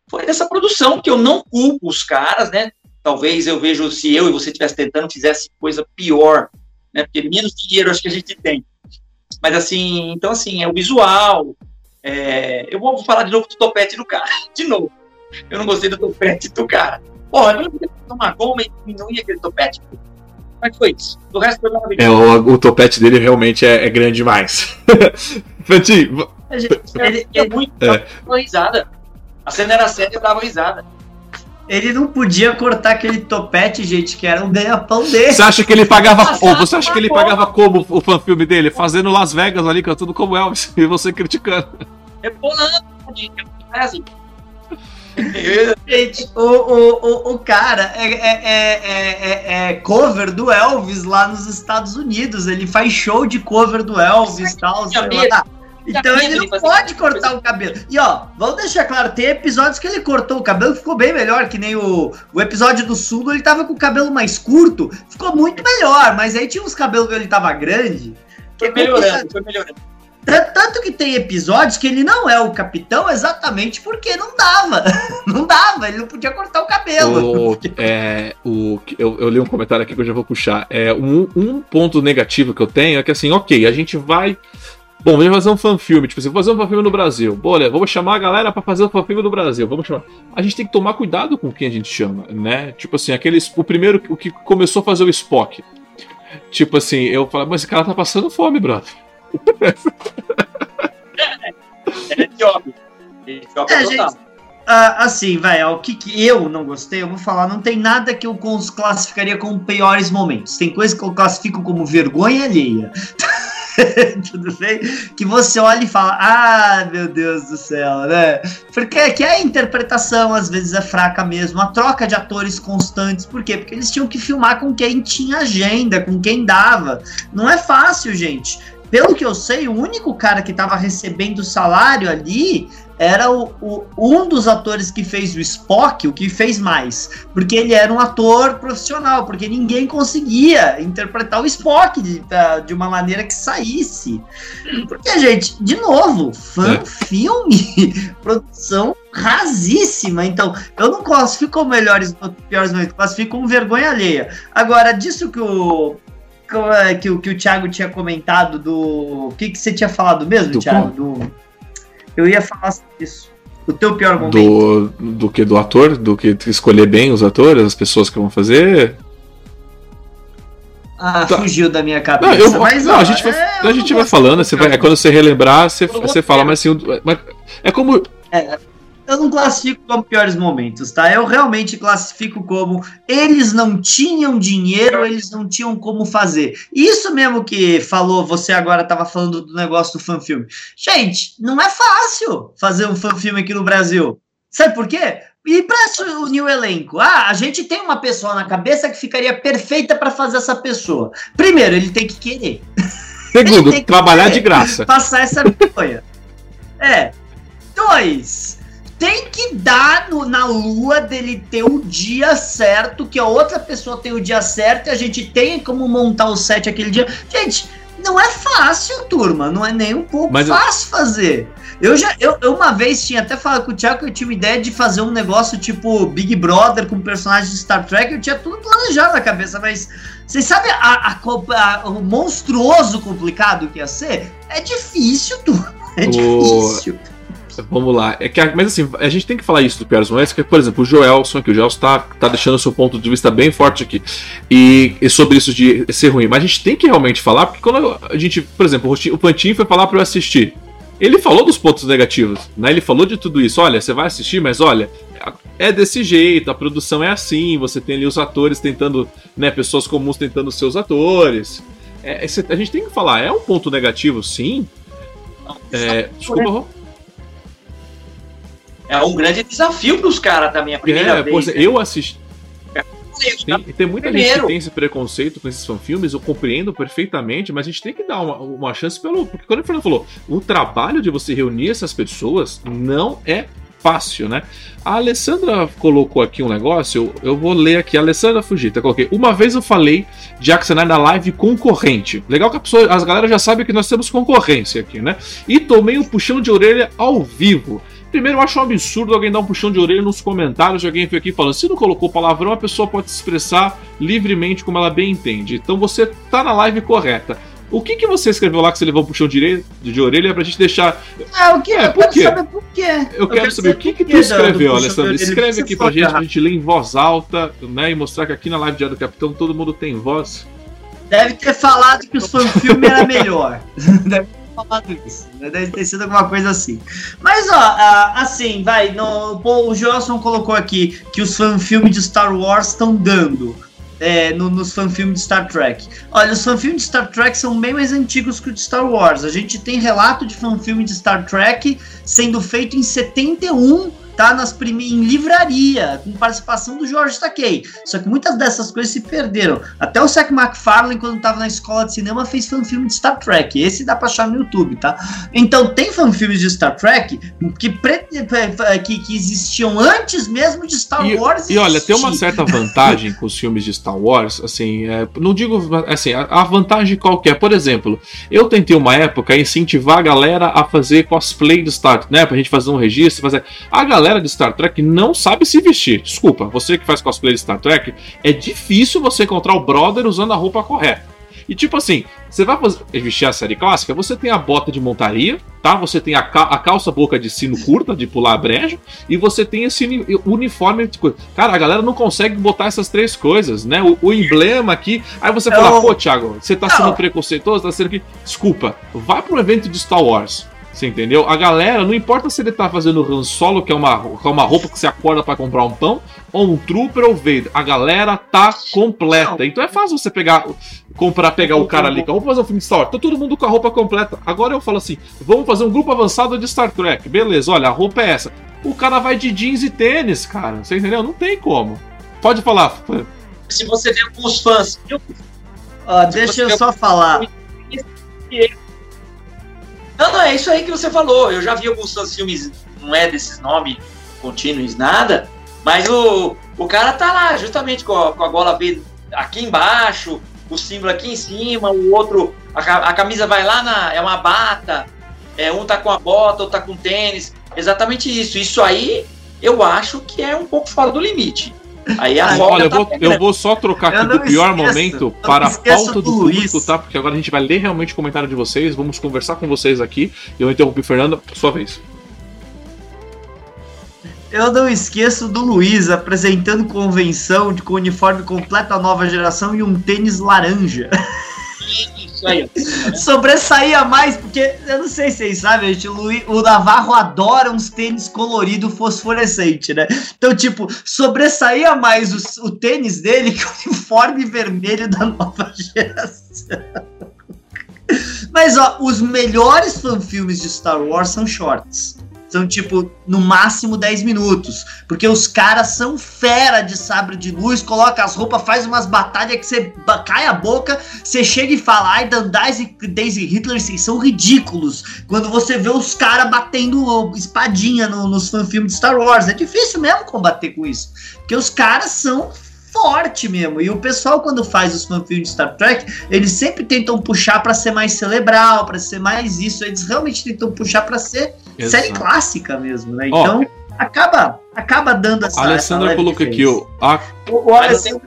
foi dessa produção, que eu não culpo os caras, né? Talvez eu vejo se eu e você estivesse tentando, fizesse coisa pior, né? Porque menos dinheiro acho que a gente tem. Mas assim, então assim, é o visual. É... Eu vou falar de novo do topete do cara. De novo. Eu não gostei do topete do cara. Porra, eu não podia tomar goma e diminuir aquele topete. Como é que foi isso? Do resto foi É, o, o topete dele realmente é, é grande demais. Ele, é muito. É. risada. A cena era séria, eu dava risada. Ele não podia cortar aquele topete, gente, que era um ganha-pão dele. Você acha que ele pagava. Ou você acha que ele pagava como o fanfilme dele? Fazendo Las Vegas ali, cantando como Elvis, e você criticando. Rebolando, é assim. Gente, o, o, o, o cara é, é, é, é, cover do Elvis lá nos Estados Unidos. Ele faz show de cover do Elvis e tal. Então ele não pode cortar o cabelo. E ó, vamos deixar claro, tem episódios que ele cortou o cabelo, ficou bem melhor, que nem o, o episódio do Sul, ele tava com o cabelo mais curto, ficou muito melhor, mas aí tinha uns cabelos que ele tava grande. Foi melhorando, foi melhorando. Tanto que tem episódios que ele não é o capitão exatamente porque não dava. Não dava, ele não podia cortar o cabelo. O, é, o, eu, eu li um comentário aqui que eu já vou puxar. É, um, um ponto negativo que eu tenho é que assim, ok, a gente vai Bom, vamos fazer um fanfilme, tipo assim, vou fazer um fanfilme no Brasil. Bom, olha, vamos chamar a galera para fazer um fanfilme no Brasil. Vamos chamar. A gente tem que tomar cuidado com quem a gente chama, né? Tipo assim, aqueles. O primeiro, o que começou a fazer o Spock. Tipo assim, eu falo, mas esse cara tá passando fome, brother. é job. É, é gente, ah, assim, vai, o que, que, eu não gostei, eu vou falar, não tem nada que eu classificaria como piores momentos. Tem coisa que eu classifico como vergonha alheia. tudo bem? Que você olha e fala, ah, meu Deus do céu, né? Porque é que a interpretação às vezes é fraca mesmo, a troca de atores constantes, por quê? Porque eles tinham que filmar com quem tinha agenda, com quem dava. Não é fácil, gente. Pelo que eu sei, o único cara que estava recebendo salário ali era o, o, um dos atores que fez o Spock, o que fez mais. Porque ele era um ator profissional, porque ninguém conseguia interpretar o Spock de, de uma maneira que saísse. Porque, gente, de novo, fã é. filme, produção rasíssima. Então, eu não classifico melhores ou piores momentos, classifico como vergonha alheia. Agora, disso que o. Que, o, que o Thiago tinha comentado do. O que, que você tinha falado mesmo, do Thiago? Do eu ia falar sobre isso. O teu pior momento. Do, do que? Do ator? Do que escolher bem os atores, as pessoas que vão fazer? Ah, tá. fugiu da minha cabeça. Não, eu, mas, não, ó, a gente vai, é, a gente vai falando, você vai, quando você relembrar, você, você fala, mas assim, mas é como. É, eu não classifico como piores momentos, tá? Eu realmente classifico como eles não tinham dinheiro, eles não tinham como fazer. Isso mesmo que falou, você agora estava falando do negócio do fanfilme. Gente, não é fácil fazer um fanfilme aqui no Brasil. Sabe por quê? E para unir o elenco? Ah, a gente tem uma pessoa na cabeça que ficaria perfeita para fazer essa pessoa. Primeiro, ele tem que querer. Segundo, que trabalhar querer, de graça. Passar essa vergonha. é. Dois, tem que dar no, na lua dele ter o dia certo, que a outra pessoa tem o dia certo e a gente tem como montar o set aquele dia. Gente, não é fácil, turma. Não é nem um pouco Mas fácil eu... fazer. Eu já, eu, eu, uma vez tinha até falado com o Thiago que eu tinha uma ideia de fazer um negócio tipo Big Brother com personagens de Star Trek. Eu tinha tudo planejado na cabeça, mas vocês sabem a, a, a, o monstruoso complicado que ia ser? É difícil, turma. É o... difícil. Vamos lá. É que, mas assim, a gente tem que falar isso do piores momentos, que, por exemplo, o Joelson aqui, o Joelson tá, tá deixando o seu ponto de vista bem forte aqui. E, e, sobre isso de ser ruim. Mas a gente tem que realmente falar, porque quando a gente, por exemplo, o Pantinho foi falar para eu assistir. Ele falou dos pontos negativos, né? Ele falou de tudo isso. Olha, você vai assistir, mas olha, é desse jeito, a produção é assim, você tem ali os atores tentando, né, pessoas comuns tentando ser os atores. É, a gente tem que falar, é um ponto negativo, sim. É, desculpa, é um grande desafio para os caras também, a primeira é, vez. Pois, né? Eu assisti. Tem, tem muita Primeiro. gente que tem esse preconceito com esses fanfilmes, eu compreendo perfeitamente, mas a gente tem que dar uma, uma chance pelo. Porque quando o Fernando falou, o trabalho de você reunir essas pessoas não é fácil, né? A Alessandra colocou aqui um negócio, eu, eu vou ler aqui. A Alessandra Fugita, coloquei. Uma vez eu falei de Axenar na live concorrente. Legal que a pessoa, as galera já sabe que nós temos concorrência aqui, né? E tomei um puxão de orelha ao vivo. Primeiro, eu acho um absurdo alguém dar um puxão de orelha nos comentários de alguém aqui falando: se não colocou palavrão, a pessoa pode se expressar livremente como ela bem entende. Então você tá na live correta. O que, que você escreveu lá que você levou um puxão de, de orelha pra gente deixar. Ah, o que? É, eu por quero quê? saber por quê. Eu, quero saber o que, que tu escreveu, Alessandro. Escreve aqui pra gente, pra gente ler em voz alta, né? E mostrar que aqui na live de do Capitão todo mundo tem voz. Deve ter falado que o fanfilme era melhor. Deve ter falado isso. Deve ter sido alguma coisa assim. Mas, ó, assim, vai. No, o Joelson colocou aqui que os fanfilmes de Star Wars estão dando. É, no, nos fanfilmes de Star Trek. Olha, os fanfilmes de Star Trek são bem mais antigos que o de Star Wars. A gente tem relato de fanfilme de Star Trek sendo feito em 71 tá nas prime... em livraria, com participação do George Takei. Só que muitas dessas coisas se perderam. Até o Seth MacFarlane, quando estava na escola de cinema, fez fanfilme de Star Trek. Esse dá pra achar no YouTube, tá? Então tem fanfilmes de Star Trek que, pre... que, que existiam antes mesmo de Star e, Wars E olha, tem uma certa vantagem com os filmes de Star Wars, assim, é, não digo assim, a, a vantagem qualquer. É, por exemplo, eu tentei uma época incentivar a galera a fazer cosplay do Star Trek, né? Pra gente fazer um registro, fazer. A galera galera de Star Trek não sabe se vestir. Desculpa, você que faz cosplay de Star Trek, é difícil você encontrar o brother usando a roupa correta. E tipo assim, você vai fazer, vestir a série clássica, você tem a bota de montaria, tá? Você tem a, ca a calça boca de sino curta, de pular a breja, e você tem esse uni uniforme de coisa. Cara, a galera não consegue botar essas três coisas, né? O, o emblema aqui. Aí você fala, pô, Thiago, você tá sendo preconceituoso, tá sendo que. Desculpa, vai pro evento de Star Wars. Você entendeu? A galera, não importa se ele tá fazendo Han Solo, que é uma, que é uma roupa que você acorda para comprar um pão, ou um Trooper ou Vader. A galera tá completa. Então é fácil você pegar, comprar, pegar o cara ali, vamos fazer um filme de Star Wars. Tá todo mundo com a roupa completa. Agora eu falo assim, vamos fazer um grupo avançado de Star Trek. Beleza, olha, a roupa é essa. O cara vai de jeans e tênis, cara. Você entendeu? Não tem como. Pode falar. Se você vê alguns fãs... Uh, deixa eu só falar. Não, não, é isso aí que você falou. Eu já vi alguns filmes, não é desses nomes contínuos, nada, mas o, o cara tá lá, justamente com a, com a gola B aqui embaixo, o símbolo aqui em cima, o outro, a, a camisa vai lá na. É uma bata, é, um tá com a bota, outro tá com tênis. Exatamente isso. Isso aí eu acho que é um pouco fora do limite. Aí a Olha, eu vou, eu vou só trocar aqui do pior esqueço, momento para a pauta do, do público, tá? Porque agora a gente vai ler realmente o comentário de vocês, vamos conversar com vocês aqui. Eu interrompi o Fernando, sua vez. Eu não esqueço do Luiz apresentando convenção de com uniforme completo a nova geração e um tênis laranja. Isso aí. Sobressaía mais, porque eu não sei se vocês sabem, gente, o, o Navarro adora uns tênis colorido fosforescente, né? Então, tipo, sobressaía mais o, o tênis dele que o uniforme vermelho da nova geração. Mas, ó, os melhores fanfilmes de Star Wars são shorts são tipo no máximo 10 minutos, porque os caras são fera de sabre de luz, coloca as roupas, faz umas batalhas que você cai a boca, você chega e fala, ai, Dandais e Daisy Hitler, vocês são ridículos. Quando você vê os caras batendo espadinha no, nos fanfilmes de Star Wars, é difícil mesmo combater com isso, porque os caras são forte mesmo. E o pessoal, quando faz os fanfilmes de Star Trek, eles sempre tentam puxar para ser mais cerebral, para ser mais isso. Eles realmente tentam puxar para ser Exato. série clássica mesmo, né? Então, oh, acaba, acaba dando essa. A Alessandra colocou aqui o. A... O, o Alessandro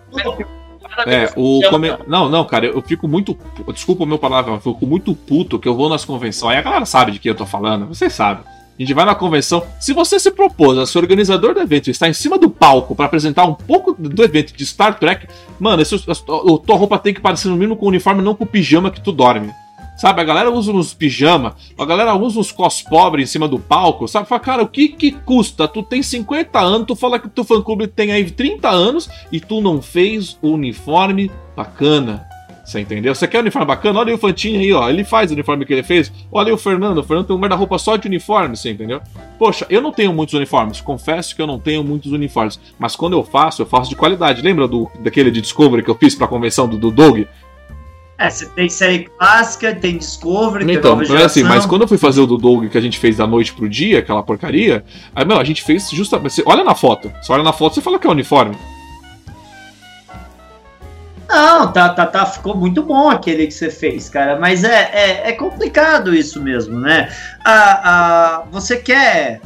é, o come... Não, não, cara, eu fico muito. Desculpa o meu palavra, eu fico muito puto que eu vou nas convenções. Aí a galera sabe de quem eu tô falando, vocês sabem. A gente vai na convenção. Se você se propôs a ser organizador do evento e está em cima do palco para apresentar um pouco do evento de Star Trek, mano, esse, a, a, tua roupa tem que parecer no mínimo com o uniforme, não com o pijama que tu dorme. Sabe, a galera usa uns pijama, a galera usa uns cos pobre em cima do palco, sabe? Fala, cara, o que que custa? Tu tem 50 anos, tu fala que teu fã clube tem aí 30 anos e tu não fez o uniforme bacana. Você entendeu? Você quer um uniforme bacana? Olha o Fantinho aí, ó. Ele faz o uniforme que ele fez. Olha o Fernando. O Fernando tem um guarda-roupa só de uniforme, você entendeu? Poxa, eu não tenho muitos uniformes. Confesso que eu não tenho muitos uniformes. Mas quando eu faço, eu faço de qualidade. Lembra do, daquele de Discovery que eu fiz pra convenção do, do Doug? É, você tem série clássica, tem Discovery, então, tem assim, mas quando eu fui fazer o do Doug que a gente fez da noite pro dia, aquela porcaria, aí, meu, a gente fez justamente. Você olha na foto. Você olha na foto, você fala que é uniforme. Não, tá, tá, tá, ficou muito bom aquele que você fez, cara. Mas é, é, é complicado isso mesmo, né? A, a, você quer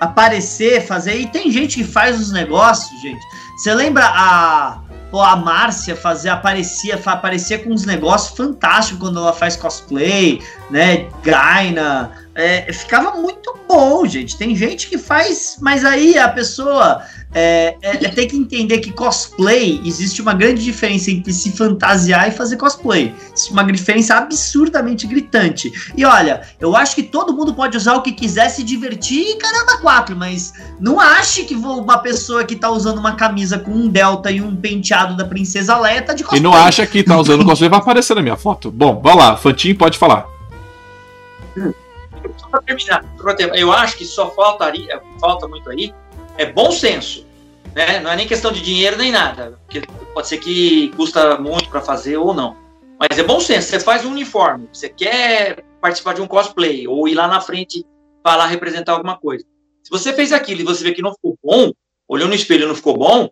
aparecer, fazer. E tem gente que faz os negócios, gente. Você lembra a, Pô, a Márcia fazia, aparecia, aparecia com uns negócios fantásticos quando ela faz cosplay, né? Gaina. É, ficava muito bom, gente. Tem gente que faz, mas aí a pessoa é, é, é, tem que entender que cosplay existe uma grande diferença entre se fantasiar e fazer cosplay. Existe uma diferença absurdamente gritante. E olha, eu acho que todo mundo pode usar o que quiser se divertir e caramba, quatro, mas não ache que uma pessoa que tá usando uma camisa com um delta e um penteado da princesa Leia tá de cosplay. E não acha que tá usando cosplay vai aparecer na minha foto. Bom, vai lá, Fantinho pode falar. Só pra terminar, eu acho que só faltaria, falta muito aí, é bom senso né? Não é nem questão de dinheiro nem nada, porque pode ser que custa muito para fazer ou não. Mas é bom senso, você faz um uniforme, você quer participar de um cosplay ou ir lá na frente falar, representar alguma coisa. Se você fez aquilo e você vê que não ficou bom, olhou no espelho e não ficou bom,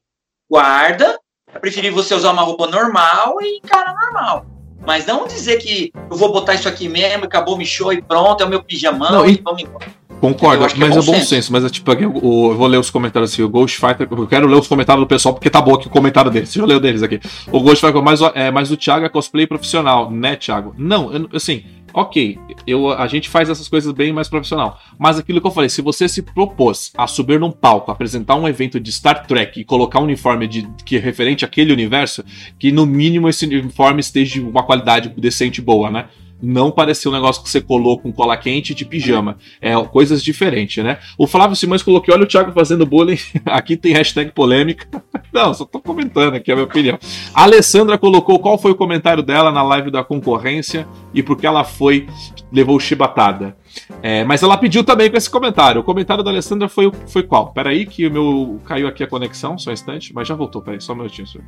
guarda. É preferível você usar uma roupa normal e encara normal. Mas não dizer que eu vou botar isso aqui mesmo, acabou, me show e pronto, é o meu pijamão não, e vamos embora. Concordo, mas é bom, é bom senso. senso. Mas é tipo, eu, eu, vou ler os comentários assim, o Ghost Fighter. Eu quero ler os comentários do pessoal, porque tá bom aqui o comentário deles. Deixa eu ler o deles aqui. O Ghost Fighter, mas, é, mas o Thiago é cosplay profissional, né, Thiago? Não, eu, assim, ok, eu, a gente faz essas coisas bem mais profissional. Mas aquilo que eu falei, se você se propôs a subir num palco, apresentar um evento de Star Trek e colocar um uniforme de, que é referente àquele universo, que no mínimo esse uniforme esteja de uma qualidade decente e boa, né? Não parecer um negócio que você colou com cola quente de pijama. É coisas diferentes, né? O Flávio Simões colocou: olha o Thiago fazendo bullying. aqui tem hashtag polêmica. não, só tô comentando aqui a minha opinião. A Alessandra colocou qual foi o comentário dela na live da concorrência e por que ela foi, levou chibatada. É, mas ela pediu também com esse comentário. O comentário da Alessandra foi, foi qual? Peraí, que o meu. caiu aqui a conexão, só um instante, mas já voltou, peraí, só um minutinho. Senhor.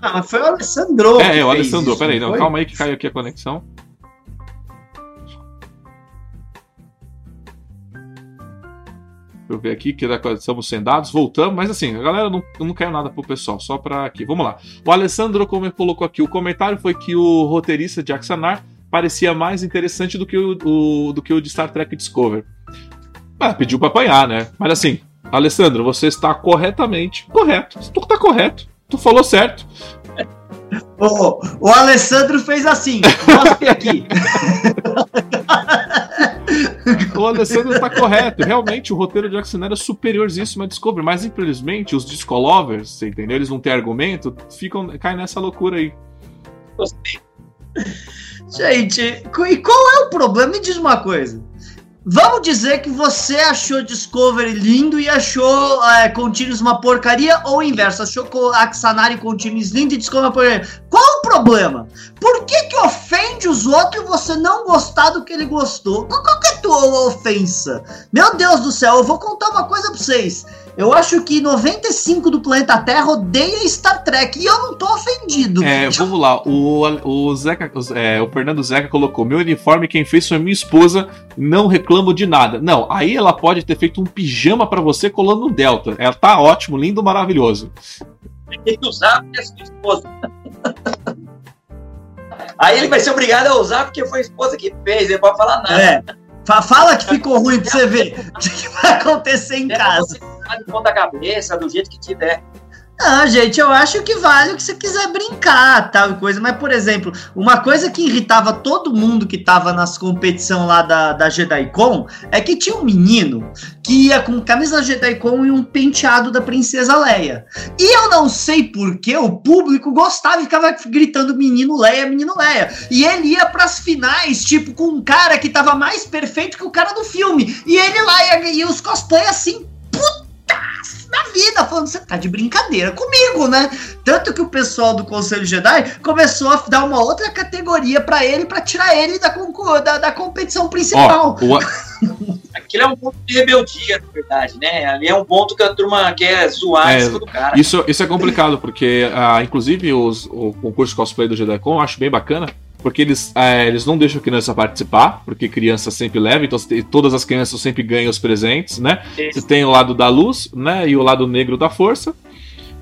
Ah, mas foi o Alessandro. É, é o Alessandro, peraí, não, calma aí que caiu aqui a conexão. Deixa eu ver aqui, que estamos sem dados, voltamos, mas assim, a galera não, não caiu nada pro pessoal, só para aqui. Vamos lá. O Alessandro como colocou aqui, o comentário foi que o roteirista de Axanar parecia mais interessante do que o, o do que o de Star Trek Discover. Ah, pediu para apanhar, né? Mas assim, Alessandro, você está corretamente correto. Tu tá correto. Tu falou certo. O, o Alessandro fez assim. Aqui. o Alessandro está correto. Realmente, o roteiro de Axener é superioríssimo a Discovery, mas infelizmente os Discolovers, você entendeu? Eles não têm argumento, ficam, caem nessa loucura aí. Gente, e qual é o problema? Me diz uma coisa. Vamos dizer que você achou Discovery lindo e achou é, Continuous uma porcaria, ou o inverso, achou Axanari Continuous lindo e Discovery uma porcaria. Qual o problema? Por que que ofende os outros e você não gostar do que ele gostou? Qual, qual que é a tua ofensa? Meu Deus do céu, eu vou contar uma coisa pra vocês. Eu acho que 95 do planeta Terra odeia Star Trek e eu não tô ofendido. É, vamos lá. O, o, Zeca, é, o Fernando Zeca colocou: Meu uniforme, quem fez foi minha esposa, não reclamo de nada. Não, aí ela pode ter feito um pijama para você colando no Delta. Ela tá ótimo, lindo, maravilhoso. Tem que usar porque é sua esposa. Aí ele vai ser obrigado a usar porque foi a esposa que fez, ele pode falar nada. É. Fala que ficou ruim pra você ver o que vai acontecer em é casa. De ponta cabeça, do jeito que tiver. Não, gente, eu acho que vale o que você quiser brincar, tal coisa. Mas, por exemplo, uma coisa que irritava todo mundo que tava nas competição lá da, da JediCon é que tinha um menino que ia com camisa da JediCon e um penteado da Princesa Leia. E eu não sei porque o público gostava e ficava gritando menino Leia, menino Leia. E ele ia pras finais, tipo, com um cara que tava mais perfeito que o cara do filme. E ele lá ia, e os cosplay assim, puta na vida, falando, você tá de brincadeira comigo, né? Tanto que o pessoal do Conselho Jedi começou a dar uma outra categoria para ele, para tirar ele da, da, da competição principal. Oh, o... Aquilo é um ponto de rebeldia, na verdade, né? Ali é um ponto que a turma quer zoar é, do cara. Isso, isso é complicado, porque, uh, inclusive, os, o concurso cosplay do JediCon eu acho bem bacana, porque eles, é, eles não deixam a criança participar, porque criança sempre leva, então todas as crianças sempre ganham os presentes, né? Você tem o lado da luz, né? E o lado negro da força.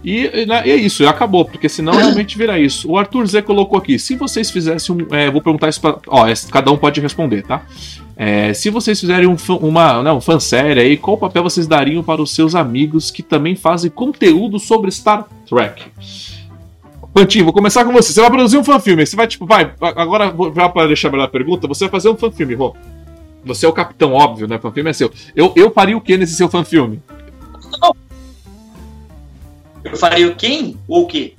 E, né, e é isso, e acabou, porque senão realmente vira isso. O Arthur Z colocou aqui: se vocês fizessem um. É, vou perguntar isso pra. Ó, cada um pode responder, tá? É, se vocês fizerem um, uma, não, um fansérie aí, qual papel vocês dariam para os seus amigos que também fazem conteúdo sobre Star Trek? Pantinho, vou começar com você. Você vai produzir um fanfilme. Você vai, tipo, vai. Agora, vou- já para deixar a melhor pergunta, você vai fazer um fanfilme, Rô. Você é o capitão, óbvio, né? Fanfilme é seu. Eu, eu faria o que nesse seu fanfilme? Eu faria o quem ou o quê?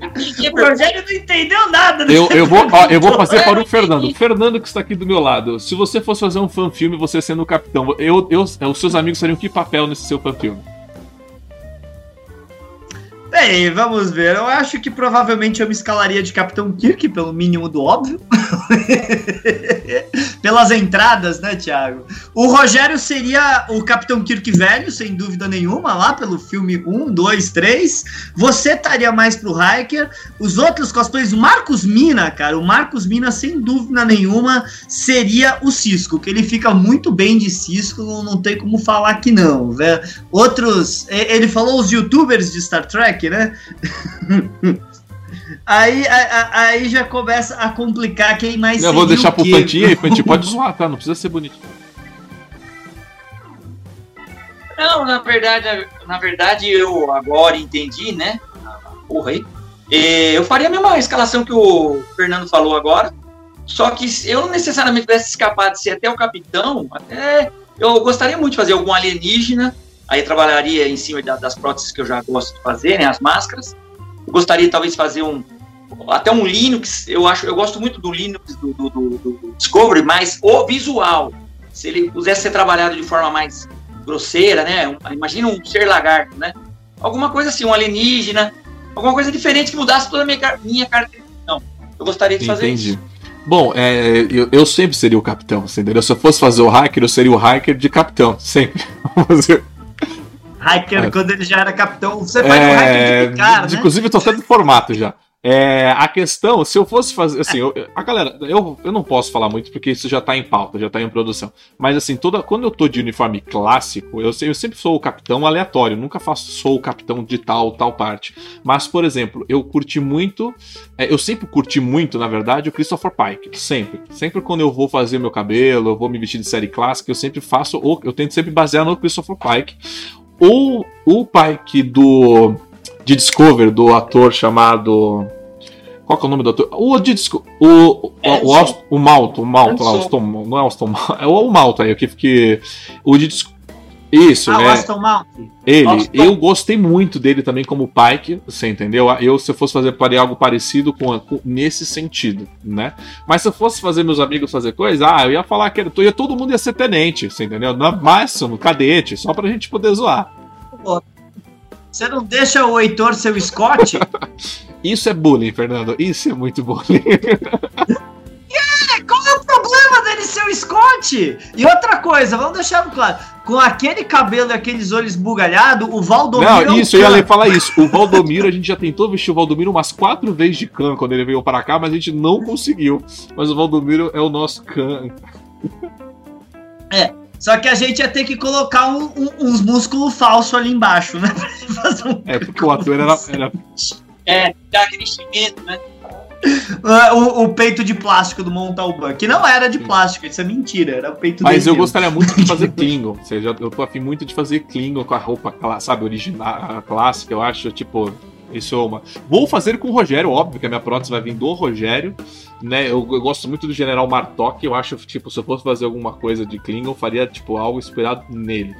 A O. Rogério não entendeu nada. Eu, eu, vou, ó, eu vou fazer para o Fernando. Fernando, que está aqui do meu lado. Se você fosse fazer um fanfilme, você sendo o capitão, eu, eu, os seus amigos fariam que papel nesse seu fanfilme? Bem, vamos ver. Eu acho que provavelmente eu me escalaria de Capitão Kirk, pelo mínimo do óbvio. Pelas entradas, né, Thiago? O Rogério seria o Capitão Kirk velho, sem dúvida nenhuma, lá pelo filme 1, 2, 3. Você estaria mais pro Hiker. Os outros cosplays, o Marcos Mina, cara, o Marcos Mina, sem dúvida nenhuma, seria o Cisco, que ele fica muito bem de Cisco, não, tem como falar que não, né? Outros, ele falou os youtubers de Star Trek, né? aí, a- a- aí já começa a complicar quem mais Eu vou deixar o pro. Pantinho aí, Pantinho. Pode zoar, tá? Não precisa ser bonito. Não, na verdade, na verdade eu agora entendi, né? Porra aí. Eu faria a mesma escalação que o Fernando falou agora. Só que se eu não necessariamente tivesse escapado de ser até o capitão, até eu gostaria muito de fazer algum alienígena. Aí eu trabalharia em cima da- das próteses que eu já gosto de fazer, né? As máscaras. Eu gostaria talvez de fazer um até um Linux. Eu acho, eu gosto muito do Linux do, do, do- do Discovery, mas o visual, se ele pudesse ser trabalhado de forma mais grosseira, né? Um- imagina um ser lagarto, né? Alguma coisa assim, um alienígena, alguma coisa diferente que mudasse toda a minha, minha caracterização. Eu gostaria de fazer Entendi. isso. Bom, é, eu, eu sempre seria o capitão, entendeu? Se eu fosse fazer o hacker, eu seria o hacker de capitão, sempre. Hiker, É. quando ele já era capitão, você faz É, de Picard, de- né? Inclusive, eu tô no formato já. É, a questão, se eu fosse fazer. Assim, eu- a galera, eu, eu não posso falar muito porque isso já tá em pauta, já tá em produção. Mas assim, toda, quando eu tô de uniforme clássico, eu, eu sempre sou o capitão aleatório, nunca faço sou o capitão de tal, tal parte. Mas, por exemplo, eu curti muito. é, eu sempre curti muito, na verdade, o Christopher Pike. Sempre. Sempre quando eu vou fazer meu cabelo, eu vou me vestir de série clássica, eu sempre faço. o- Eu tento sempre basear no Christopher Pike. O, o Pike do. De Discover, do ator chamado. Qual que é o nome do ator? O de Disco, o, o, o, Austin- o Malto, o Malto lá, o Edson. Austin, não é Austin Malto, é o Malto aí, o que, que o de Disco, isso, Ah, o é, Aston Mount. ele, Austin. eu gostei muito dele também como Pike, você entendeu? Eu, se eu fosse fazer algo parecido com, com- nesse sentido, né? Mas se eu fosse fazer meus amigos fazer coisa, ah, eu ia falar que era- ia, todo mundo ia ser tenente, você entendeu? No máximo, cadete, só pra gente poder zoar. Você não deixa o Heitor ser o Scott? Isso é bullying, Fernando. Isso é muito bullying. É ser o Scott? E outra coisa, vamos deixar claro. Com aquele cabelo e aqueles olhos bugalhados, o Valdomiro. é Não, o isso, eu ia falar isso. O Valdomiro, a gente já tentou vestir o Valdomiro umas quatro vezes de Khan quando ele veio para cá, mas a gente não conseguiu. Mas o Valdomiro é o nosso Khan. Só que a gente ia ter que colocar um- um- uns músculos falsos ali embaixo, né? Pra ele fazer um- É, porque o ator era, era É, dá aquele né? Ah, o, o peito de plástico do Montalban. Que não era de plástico, isso é mentira, era o peito Mas dele eu mesmo. gostaria muito de fazer Klingon. Ou seja, eu tô afim muito de fazer Klingon com a roupa, sabe, original, clássica, eu acho, tipo. Isso é uma. Vou fazer com o Rogério, óbvio que a minha prótese vai vir do Rogério, né? Eu, eu gosto muito do General Martok, eu acho, tipo, se eu fosse fazer alguma coisa de Klingon, eu faria, tipo, algo inspirado nele.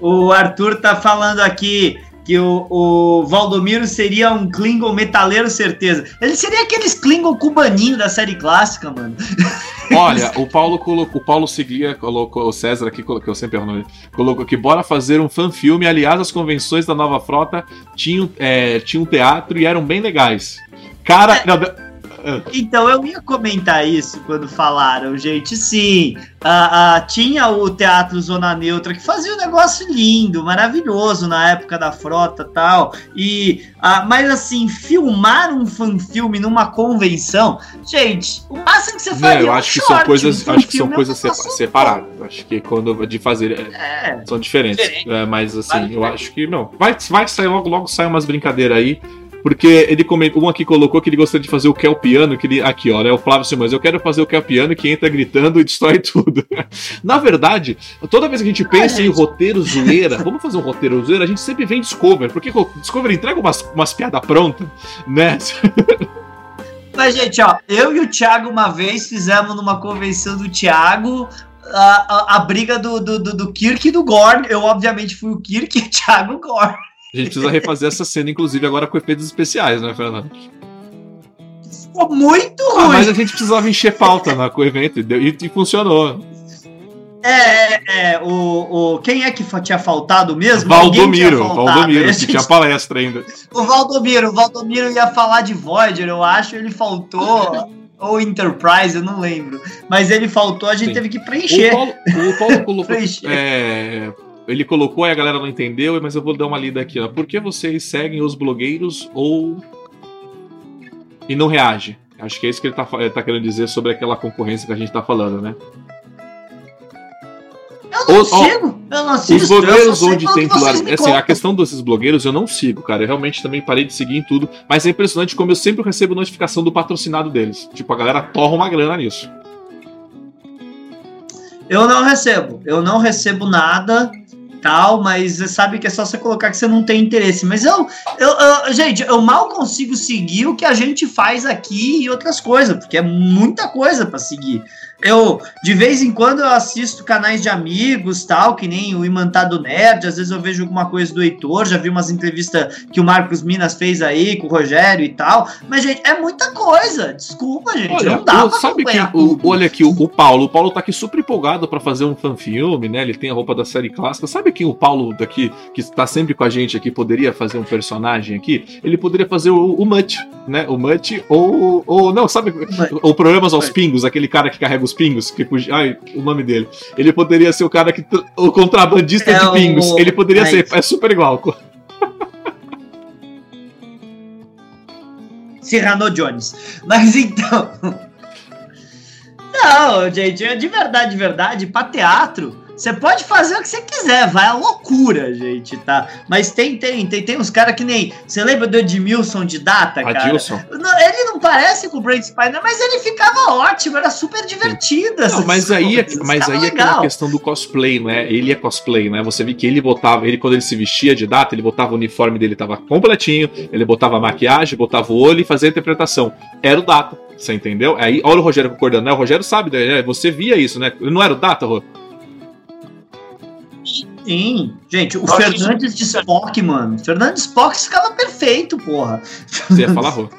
O Arthur tá falando aqui que o, o Valdomiro seria um Klingon metaleiro, certeza. Ele seria aqueles Klingon cubaninho da série clássica, mano. Olha, o Paulo colocou, o Paulo Seguia colocou, o César aqui, colocou, eu sempre erro o nome, colocou que bora fazer um fanfilme. Aliás, as convenções da Nova Frota tinham, é, tinham teatro e eram bem legais. Cara, não, não, Então, eu ia comentar isso quando falaram, gente. Sim, ah, ah, tinha o Teatro Zona Neutra que fazia um negócio lindo, maravilhoso na época da frota tal. E, ah, mas assim, filmar um fanfilme numa convenção, gente, o máximo que você não, faria eu é um acho que short, são coisas, um acho que são é um coisas separadas. Acho que quando de fazer é, É, são diferentes. Diferente. É, mas assim, Vale eu diferente. acho que não. Vai, vai sair logo, logo sai umas brincadeiras aí. Porque ele comentou, um aqui colocou que ele gostaria de fazer o Kel Piano, que ele, aqui ó, né, o Flávio Simões, eu quero fazer o Kel Piano que entra gritando e destrói tudo. Na verdade, toda vez que a gente pensa em roteiro zoeira, vamos fazer um roteiro zoeira, a gente sempre vem Discover, porque Discover entrega umas, umas piadas prontas, né? Mas, gente, ó, eu e o Thiago uma vez fizemos numa convenção do Thiago a, a, a briga do, do, do, do, Kirk e do Gorn. Eu, obviamente, fui o Kirk e o Thiago Gorn. A gente precisa refazer essa cena, inclusive, agora com efeitos especiais, né, Fernando? Ficou muito ruim. Ah, mas a gente precisava encher pauta né, com o evento e, e, e funcionou. É, é, é, o, o, quem é que tinha faltado mesmo? Valdomiro, faltado, Valdomiro, que tinha palestra ainda. O Valdomiro, o Valdomiro ia falar de Voyager, eu acho, ele faltou. ou Enterprise, eu não lembro. Mas ele faltou, a gente Sim. teve que preencher. O Paulo, o Paulo colocou. é, ele colocou e a galera não entendeu, mas eu vou dar uma lida aqui. Ó. Por que vocês seguem os blogueiros ou. e não reage? Acho que é isso que ele tá, ele tá querendo dizer sobre aquela concorrência que a gente tá falando, né? Eu não sigo, eu não sigo. Os blogueiros onde tem pluralidade. Assim, a questão desses blogueiros eu não sigo, cara. Eu realmente também parei de seguir em tudo. Mas é impressionante como eu sempre recebo notificação do patrocinado deles. Tipo, a galera torra uma grana nisso. Eu não recebo. Eu não recebo nada tal, mas você sabe que é só você colocar que você não tem interesse. Mas eu, eu, eu, gente, eu mal consigo seguir o que a gente faz aqui e outras coisas, porque é muita coisa para seguir. Eu, de vez em quando, eu assisto canais de amigos, tal, que nem o Imantado Nerd, às vezes eu vejo alguma coisa do Heitor, já vi umas entrevistas que o Marcos Minas fez aí com o Rogério e tal, mas, gente, é muita coisa, desculpa, gente, olha, não dá o, pra sabe que o, Olha aqui, o, o, Paulo, o Paulo tá aqui super empolgado para fazer um fanfilme, né, ele tem a roupa da série clássica, sabe que o Paulo daqui, que está sempre com a gente aqui, poderia fazer um personagem aqui? Ele poderia fazer o, o Mutt, né, o Mutt, ou, ou não, sabe, o Problemas aos Pingos, aquele cara que carrega os pingos, que ai, o nome dele. Ele poderia ser o cara que o contrabandista é de pingos. O... Ele poderia ser, é super igual. Cyrano Jones. Mas então. Não, gente, de verdade, de verdade, para teatro, você pode fazer o que você quiser, vai à loucura, gente, tá? Mas tem, tem, tem, tem uns caras que nem. Você lembra do Edmilson de data, cara? Adilson. Ele não parece com o Brent Spiner, mas ele ficava ótimo, era super divertido. Não, mas aí, é, mas aí é aquela questão do cosplay, né? Ele é cosplay, né? Você viu que ele botava, ele quando ele se vestia de data, ele botava o uniforme dele, tava completinho, ele botava maquiagem, botava o olho e fazia a interpretação. Era o data. Você entendeu? Aí, olha o Rogério concordando, né? O Rogério sabe, né? Você via isso, né? Não era o Data, Rô? Sim, gente, o Fernandes de Spock, mano. Fernandes Spock ficava perfeito, porra. Você ia falar, Rô.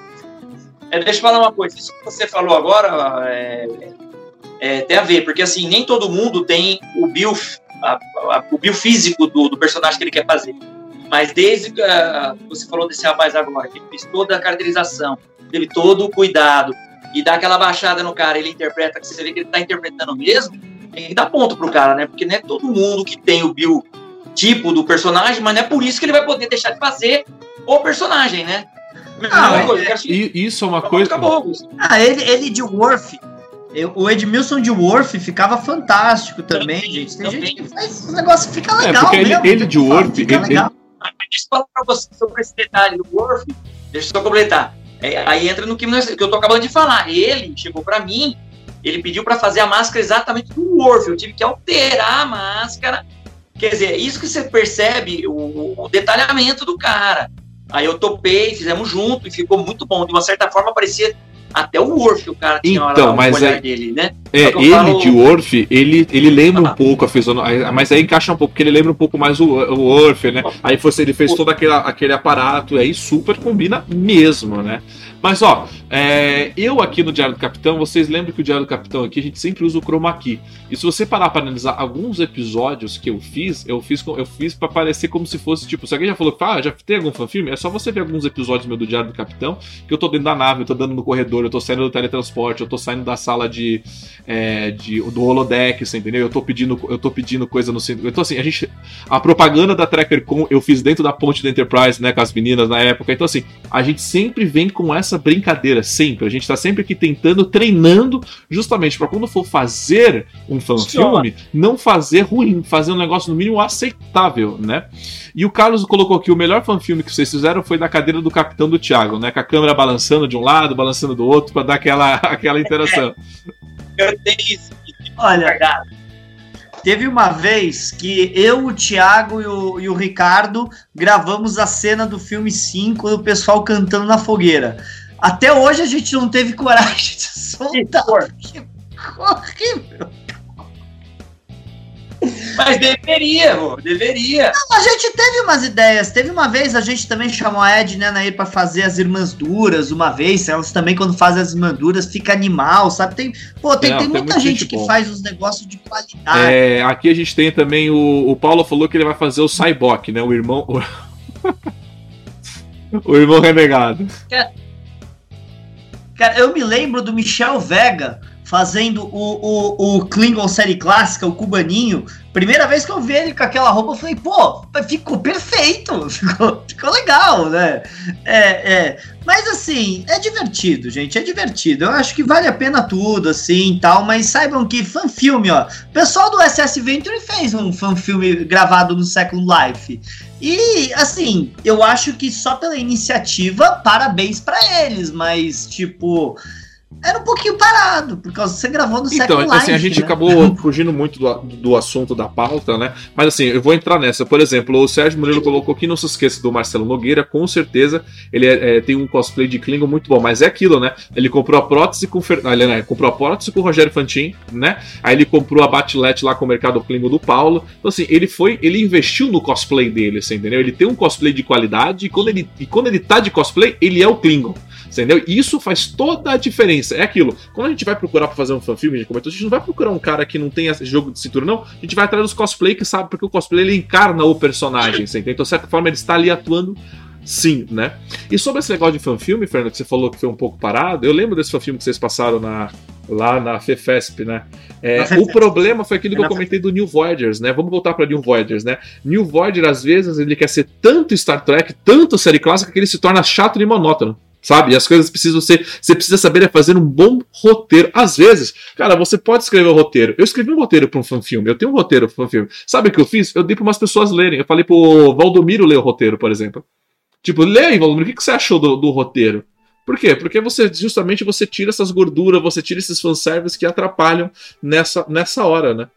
É, deixa eu falar uma coisa. Isso que você falou agora é, é, tem a ver, porque assim, nem todo mundo tem o bio, a, a, o biofísico do, do personagem que ele quer fazer. Mas desde que uh, você falou desse rapaz agora, que ele fez toda a caracterização, teve todo o cuidado, e dá aquela baixada no cara, ele interpreta, que você vê que ele está interpretando mesmo, tem que dar ponto pro cara, né? Porque não é todo mundo que tem o biotipo do personagem, mas não é por isso que ele vai poder deixar de fazer o personagem, né? Ah, coisa, é, isso é uma coisa. Acabou. Ah, ele, ele de Worf. O Edmilson de Worf ficava fantástico também, também gente. Tem também. gente que faz o negócio fica é, legal. É, ele, mesmo, ele de Worf. Fica ele, legal. Ele... Deixa eu falar pra você sobre esse detalhe do Worf. Deixa eu só completar. É, aí entra no que, que eu tô acabando de falar. Ele chegou para mim ele pediu para fazer a máscara exatamente do Worf. Eu tive que alterar a máscara. Quer dizer, isso que você percebe, o, o detalhamento do cara. Aí eu topei, fizemos junto e ficou muito bom. De uma certa forma, parecia até o Worf o cara tinha então, lá, mas olhar é, dele, né? É, ele falo... de Worf, ele, ele lembra ah. um pouco a fisionomia, mas aí encaixa um pouco, porque ele lembra um pouco mais o, o Worf, né? Aí você, ele fez todo aquele, aquele aparato, e aí super combina mesmo, né? Mas ó, é, eu aqui no Diário do Capitão, vocês lembram que o Diário do Capitão aqui a gente sempre usa o chroma key. E se você parar para analisar alguns episódios que eu fiz, eu fiz eu fiz para parecer como se fosse tipo, se alguém já falou, ah, já tem algum fanfilme, é só você ver alguns episódios meu do Diário do Capitão, que eu tô dentro da nave, eu tô dando no corredor, eu tô saindo do teletransporte, eu tô saindo da sala de, é, de do holodeck, você entendeu? Eu tô pedindo eu tô pedindo coisa no centro. Tô assim, a gente a propaganda da TrackerCon eu fiz dentro da ponte da Enterprise, né, com as meninas na época. Então assim, a gente sempre vem com essa nessa brincadeira, sempre. A gente tá sempre aqui tentando, treinando, justamente para quando for fazer um fanfilme, não fazer ruim, fazer um negócio no mínimo aceitável, né? E o Carlos colocou aqui: o melhor fanfilme que vocês fizeram foi da cadeira do Capitão do Thiago, né? Com a câmera balançando de um lado, balançando do outro, para dar aquela, aquela interação. Eu tenho isso. Olha, teve uma vez que eu, o Thiago e o, e o Ricardo gravamos a cena do filme 5 do pessoal cantando na fogueira. Até hoje a gente não teve coragem de soltar. Que horrível. Mas deveria, pô, deveria. Não, a gente teve umas ideias. Teve uma vez, a gente também chamou a Ed, né, Nair, pra fazer as Irmãs Duras uma vez. Elas também, quando fazem as Irmãs Duras, fica animal, sabe? Tem, pô, tem, Não, tem tem muita gente gente que boa. faz uns negócios de qualidade. É, aqui a gente tem também o, o Paulo falou que ele vai fazer o Cyborg, né? O irmão. O, o irmão renegado. Cara, eu me lembro do Michel Vega fazendo o, o, o Klingon série clássica, o cubaninho. Primeira vez que eu vi ele com aquela roupa, eu falei, pô, ficou perfeito, ficou, ficou legal, né? É, é. Mas assim, é divertido, gente, é divertido. Eu acho que vale a pena tudo, assim, tal, mas saibam que fanfilme, ó. O pessoal do SS Venture fez um fanfilme gravado no Second Life. E, assim, eu acho que só pela iniciativa, parabéns pra eles, mas, tipo, era um pouquinho parado, por causa você gravou no Então, Second Life. assim, a gente né? acabou fugindo muito do, do assunto da pauta, né? Mas assim, eu vou entrar nessa. Por exemplo, o Sérgio Murilo colocou aqui, não se esqueça do Marcelo Nogueira, com certeza ele é- é, tem um cosplay de Klingon muito bom, mas é aquilo, né? Ele comprou a prótese com o Fer... ah, ele, né, comprou a prótese com o Rogério Fantin, né? Aí ele comprou a batilete lá com o mercado Klingon do Paulo. Então, assim, ele foi, ele investiu no cosplay dele, você entendeu? Ele tem um cosplay de qualidade e quando ele, e quando ele tá de cosplay, ele é o Klingon. Entendeu? E isso faz toda a diferença. É aquilo. Quando a gente vai procurar pra fazer um fanfilme, a gente comentou, a gente não vai procurar um cara que não tem jogo de cintura, não. A gente vai atrás dos cosplay que sabe, porque o cosplay ele encarna o personagem, você entendeu? Então, de certa forma, ele está ali atuando sim, né? E sobre esse negócio de fanfilme, Fernando, que você falou que foi um pouco parado, eu lembro desse fanfilme que vocês passaram na, lá na FEFESP, né? É, o problema foi aquilo que É eu na comentei do New Voyagers, né? Vamos voltar para New Voyagers, né? New Voyager, às vezes, ele quer ser tanto Star Trek, tanto série clássica, que ele se torna chato e monótono. Sabe? E as coisas precisam ser. Você precisa saber é fazer um bom roteiro. Às vezes, cara, você pode escrever um roteiro. Eu escrevi um roteiro para um fanfilme. Eu tenho um roteiro para um fanfilme. Sabe o que eu fiz? Eu dei para umas pessoas lerem. Eu falei pro Valdomiro ler o roteiro, por exemplo. Tipo, lê aí, Valdomiro, o que que você achou do, do roteiro? Por quê? Porque você justamente você tira essas gorduras, você tira esses fanservices que atrapalham nessa, nessa hora, né?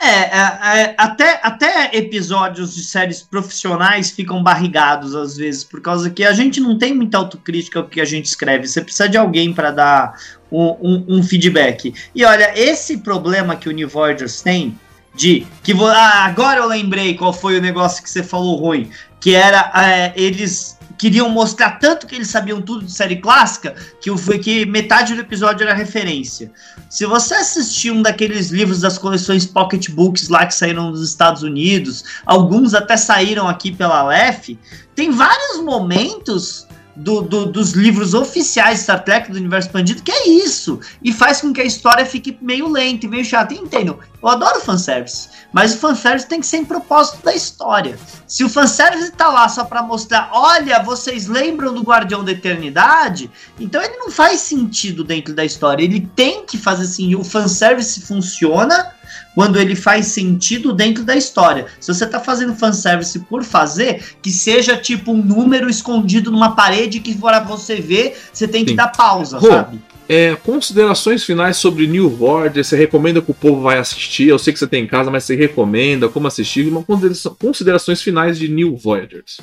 É, é, é, até, até episódios de séries profissionais ficam barrigados às vezes, por causa que a gente não tem muita autocrítica ao que a gente escreve. Você precisa de alguém para dar um, um- um feedback. E olha, esse problema que o New Voyagers tem de que ah, agora eu lembrei qual foi o negócio que você falou ruim, que era é, eles queriam mostrar tanto que eles sabiam tudo de série clássica que, o- que metade do episódio era referência. Se você assistir um daqueles livros das coleções Pocket Books lá que saíram nos Estados Unidos, alguns até saíram aqui pela Aleph, tem vários momentos do- do- dos livros oficiais de Star Trek do Universo Expandido que é isso. E faz com que a história fique meio lenta e meio chata. E entendo, eu adoro fanservice, mas o fanservice tem que ser em propósito da história. Se o fanservice tá lá só pra mostrar, olha, vocês lembram do Guardião da Eternidade? Então ele não faz sentido dentro da história. Ele tem que fazer assim. O fanservice funciona quando ele faz sentido dentro da história. Se você tá fazendo fanservice por fazer, que seja tipo um número escondido numa parede que para você ver, você tem que Sim. dar pausa, Rô, sabe? É, considerações finais sobre New Voyager. Você recomenda que o povo vai assistir? Eu sei que você tem em casa, mas você recomenda como assistir? Uma consideração- considerações finais de New Voyagers.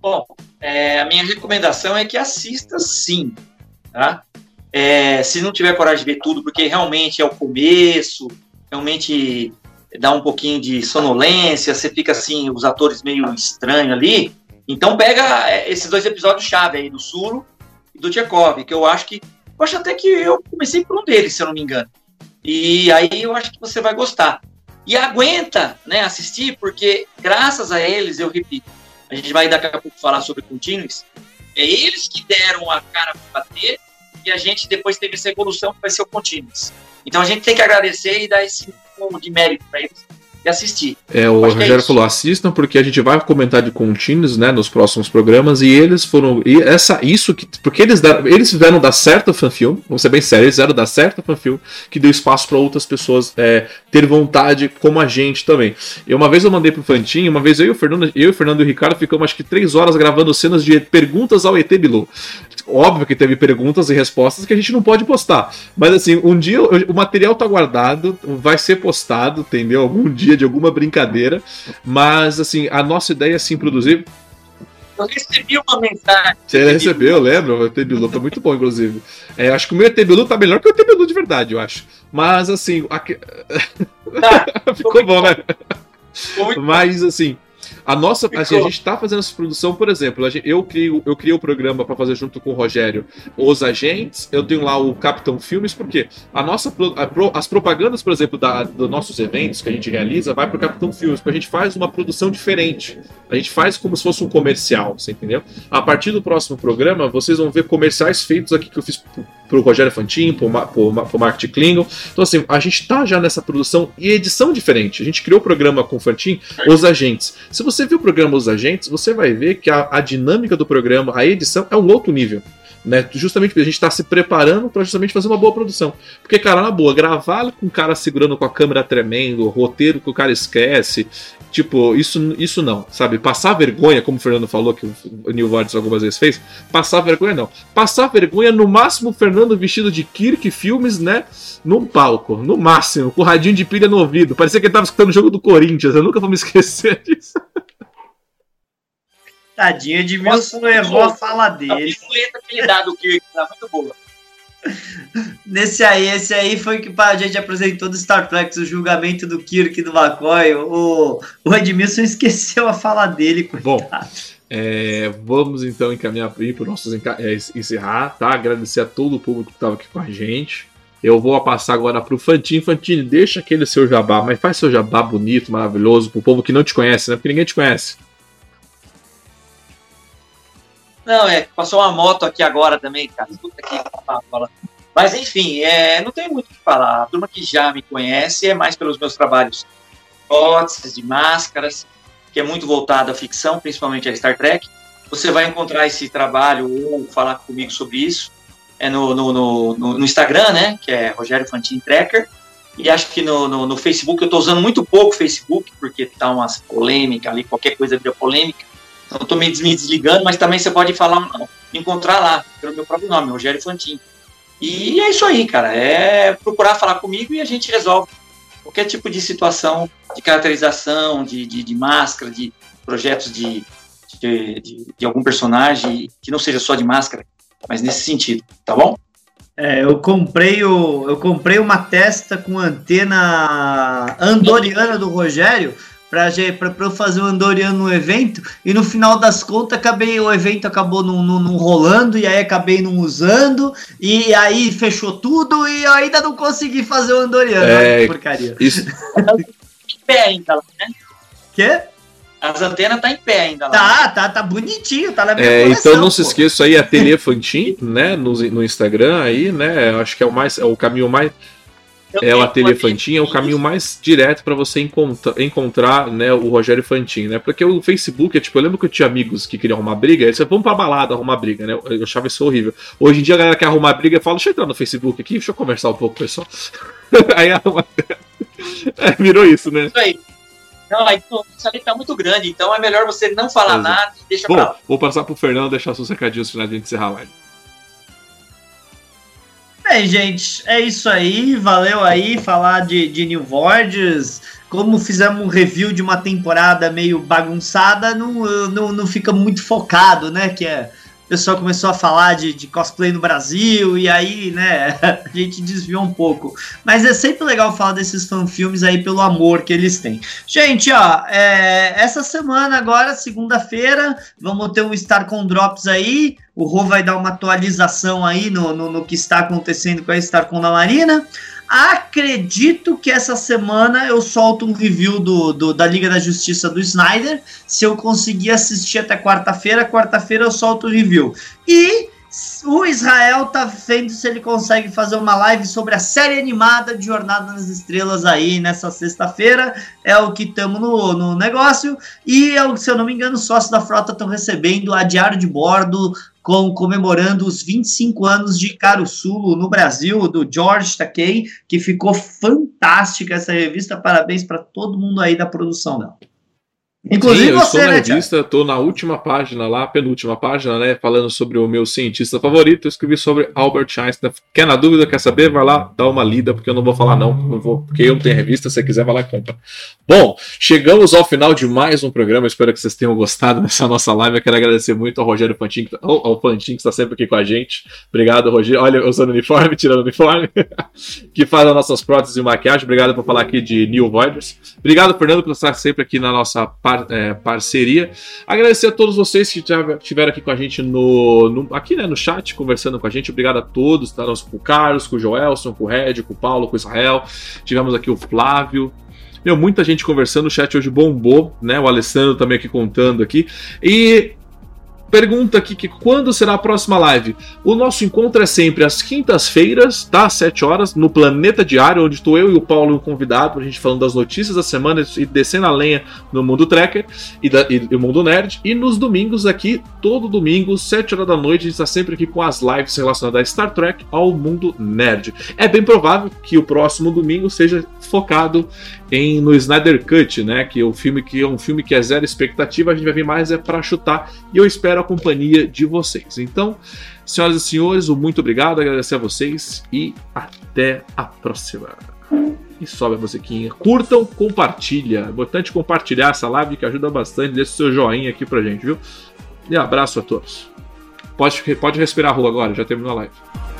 Bom, é, a minha recomendação é que assista sim, tá? É, se não tiver coragem de ver tudo, porque realmente é o começo, realmente dá um pouquinho de sonolência, você fica assim, os atores meio estranhos ali. Então pega é, esses dois episódios chave aí, do Sulo e do Tchekov, que eu acho que. Eu acho até que eu comecei por um deles, se eu não me engano. E aí eu acho que você vai gostar. E aguenta né, assistir, porque graças a eles, eu repito, a gente vai daqui a pouco falar sobre Continuous, é eles que deram a cara para bater e a gente depois teve essa evolução que vai ser o Continuous. Então a gente tem que agradecer e dar esse de mérito para eles, e assistir. É, o é Rogério isso. falou, assistam, porque a gente vai comentar de contínuos, né, nos próximos programas, e eles foram. E essa, isso que. Porque eles deram, eles fizeram dar certo o fanfilme, vamos ser bem sérios, eles fizeram dar certo o fanfilme, que deu espaço para outras pessoas é, ter vontade, como a gente também. E uma vez eu mandei pro Fantinho, uma vez eu e o Fernando, eu, o Fernando e o Ricardo ficamos acho que três horas gravando cenas de perguntas ao ET Bilu. Óbvio que teve perguntas e respostas que a gente não pode postar. Mas assim, um dia o material tá guardado, vai ser postado, entendeu? Algum dia de alguma brincadeira. Mas assim, a nossa ideia é sim produzir. Eu recebi uma mensagem. Você recebeu, eu lembro? O ET Bilu tá muito bom, inclusive. É, acho que o meu ET Bilu tá melhor que o ET Bilu de verdade, eu acho. Mas assim, Tá, ficou bom, né? ficou muito Mas assim, a nossa. Assim, a gente tá fazendo essa produção, por exemplo, gente- eu crio, eu criei o programa para fazer junto com o Rogério Os Agentes, eu tenho lá o Capitão Filmes, porque a nossa a as propagandas, por exemplo, da, dos nossos eventos que a gente realiza, vai pro Capitão Filmes, porque a gente faz uma produção diferente. A gente faz como se fosse um comercial, você entendeu? A partir do próximo programa, vocês vão ver comerciais feitos aqui que eu fiz pro, pro Rogério Fantin, Ma- pro Mark Klingon. Então, assim, a gente tá já nessa produção e edição diferente. A gente criou o programa com o Fantin, Os Agentes. Se você viu o programa Os Agentes, você vai ver que a, a dinâmica do programa, a edição, é um outro nível. Né? Justamente porque a gente está se preparando para justamente fazer uma boa produção. Porque, cara, na boa, gravar com o cara segurando com a câmera tremendo, roteiro que o cara esquece, tipo, isso, isso não, sabe? Passar vergonha, como o Fernando falou que o New Vortex algumas vezes fez, passar vergonha não. Passar vergonha, no máximo, o Fernando vestido de Kirk Filmes, né? Num palco, no máximo, com o radinho de pilha no ouvido. Parecia que ele tava escutando o jogo do Corinthians, eu nunca vou me esquecer disso. Tadinho, Edmilson errou a fala A dele. bicicleta que ele dá do Kirk tá muito boa. Nesse aí, esse aí foi que a gente apresentou do Star Trek, o julgamento do Kirk e do McCoy. O, o Edmilson esqueceu a fala dele, Bom, coitado. É, vamos então encaminhar para os nossos é, encerrar, tá? Agradecer a todo o público que estava aqui com a gente. Eu vou passar agora pro Fantini. Fantini, deixa aquele seu jabá, mas faz seu jabá bonito, maravilhoso, pro povo que não te conhece, né? Porque ninguém te conhece. Não, é, passou uma moto aqui agora também, cara. Puta que fala. Mas enfim, é, não tem muito o que falar. A turma que já me conhece é mais pelos meus trabalhos próteses, de máscaras, que é muito voltado à ficção, principalmente a Star Trek. Você vai encontrar esse trabalho ou falar comigo sobre isso é no, no, no, no- Instagram, né? Que é Rogério Fantin Tracker. E acho que no, no, no Facebook, eu estou usando muito pouco o Facebook, porque tá umas polêmicas ali, qualquer coisa vira polêmica. Então tô me des- me desligando, mas também você pode falar, encontrar lá, pelo meu próprio nome, Rogério Fantin. E é isso aí, cara. É procurar falar comigo e a gente resolve qualquer tipo de situação de caracterização, de, de, de máscara, de projetos de, de, de, de algum personagem que não seja só de máscara, mas nesse sentido, tá bom? É, eu comprei o, eu comprei uma testa com antena andoriana do Rogério pra eu fazer o andoriano no evento e no final das contas acabei o evento acabou não, não, não rolando e aí acabei não usando e aí fechou tudo e eu ainda não consegui fazer o andoriano. É. Olha que porcaria. Isso, Em pé ainda, lá, né? Quê? As antenas tá em pé ainda lá. Tá, tá, tá bonitinho, tá na minha é, coleção, então não se pô. esqueça aí, Ateliê Fantin, né? No, no Instagram aí, né? Acho que é o mais, é o caminho mais É o Ateliê Fantin, é o caminho mais direto para você encontra- encontrar né, o Rogério Fantin, né? Porque o Facebook é tipo, eu lembro que eu tinha amigos que queriam arrumar briga, eles falavam, vamos pra balada arrumar briga, né? Eu achava isso horrível. Hoje em dia a galera quer arrumar briga e fala, deixa eu entrar no Facebook aqui, deixa eu conversar um pouco, pessoal. Aí arruma. É, virou isso, né? Isso aí. Não, aí isso ali tá muito grande, então é melhor você não falar Exato. nada e deixa pra Bom, lá. vou passar pro Fernando deixar seus recadinhos finais de encerrar a live. Bem, gente, é isso aí. Valeu aí falar de, de New Vorges. Como fizemos um review de uma temporada meio bagunçada, não, não, não fica muito focado, né? Que é. Pessoal começou a falar de, de cosplay no Brasil e aí, né, a gente desviou um pouco. Mas é sempre legal falar desses fanfilmes aí pelo amor que eles têm. Gente, ó, é, essa semana agora, segunda-feira, vamos ter um Starcon Drops aí. O Rô vai dar uma atualização aí no, no, no que está acontecendo com a Starcon da Marina. Acredito que essa semana eu solto um review do, do- da Liga da Justiça do Snyder. Se eu conseguir assistir até quarta-feira, quarta-feira eu solto o review. E o Israel tá vendo se ele consegue fazer uma live sobre a série animada de Jornada nas Estrelas aí nessa sexta-feira. É o que estamos no, no negócio. E, se eu não me engano, os sócios da frota estão recebendo a diário de bordo com, comemorando os 25 anos de Caruçulo no Brasil, do George Takei, que ficou fantástica essa revista. Parabéns para todo mundo aí da produção dela. Inclusive Sim, eu você, estou na né, revista, estou na última página lá, penúltima página, né, falando sobre o meu cientista favorito, eu escrevi sobre Albert Einstein. Quer na dúvida, quer saber? Vai lá, dá uma lida, porque eu não vou falar não, não vou, porque eu tenho revista, se você quiser vai lá e compra. Bom, chegamos ao final de mais um programa, espero que vocês tenham gostado dessa nossa live, eu quero agradecer muito ao Rogério Pantin, ao, ao Pantin que está sempre aqui com a gente. Obrigado, Rogério. Olha, usando uniforme, tirando uniforme, que faz as nossas próteses e maquiagem. Obrigado por falar aqui de New Voiders. Obrigado, Fernando, por estar sempre aqui na nossa página par, é, parceria. Agradecer a todos vocês que estiveram aqui com a gente no, no, aqui né, no chat, conversando com a gente. Obrigado a todos, tá? com o Carlos, com o Joelson, com o Red, com o Paulo, com o Israel. Tivemos aqui o Flávio. Meu, muita gente conversando, o chat hoje bombou, né? O Alessandro também aqui contando aqui. E pergunta aqui que quando será a próxima live. O nosso encontro é sempre às quintas-feiras, tá? Às 7 horas, no Planeta Diário, onde estou eu e o Paulo o convidado, pra gente falando das notícias da semana e descendo a lenha no mundo tracker e, da, e, e mundo nerd. E nos domingos aqui, todo domingo, 7 horas da noite, a gente está sempre aqui com as lives relacionadas a Star Trek ao mundo nerd. É bem provável que o próximo domingo seja focado em no Snyder Cut, né? Que é o filme que é um filme que é zero expectativa, a gente vai vir mais é para chutar e eu espero a companhia de vocês. Então, senhoras e senhores, um muito obrigado, agradecer a vocês e até a próxima. E sobe a musiquinha. Curtam, compartilha. É importante compartilhar essa live que ajuda bastante. Deixe seu joinha aqui pra gente, viu? E abraço a todos. Pode, pode respirar a rua agora, já terminou a live.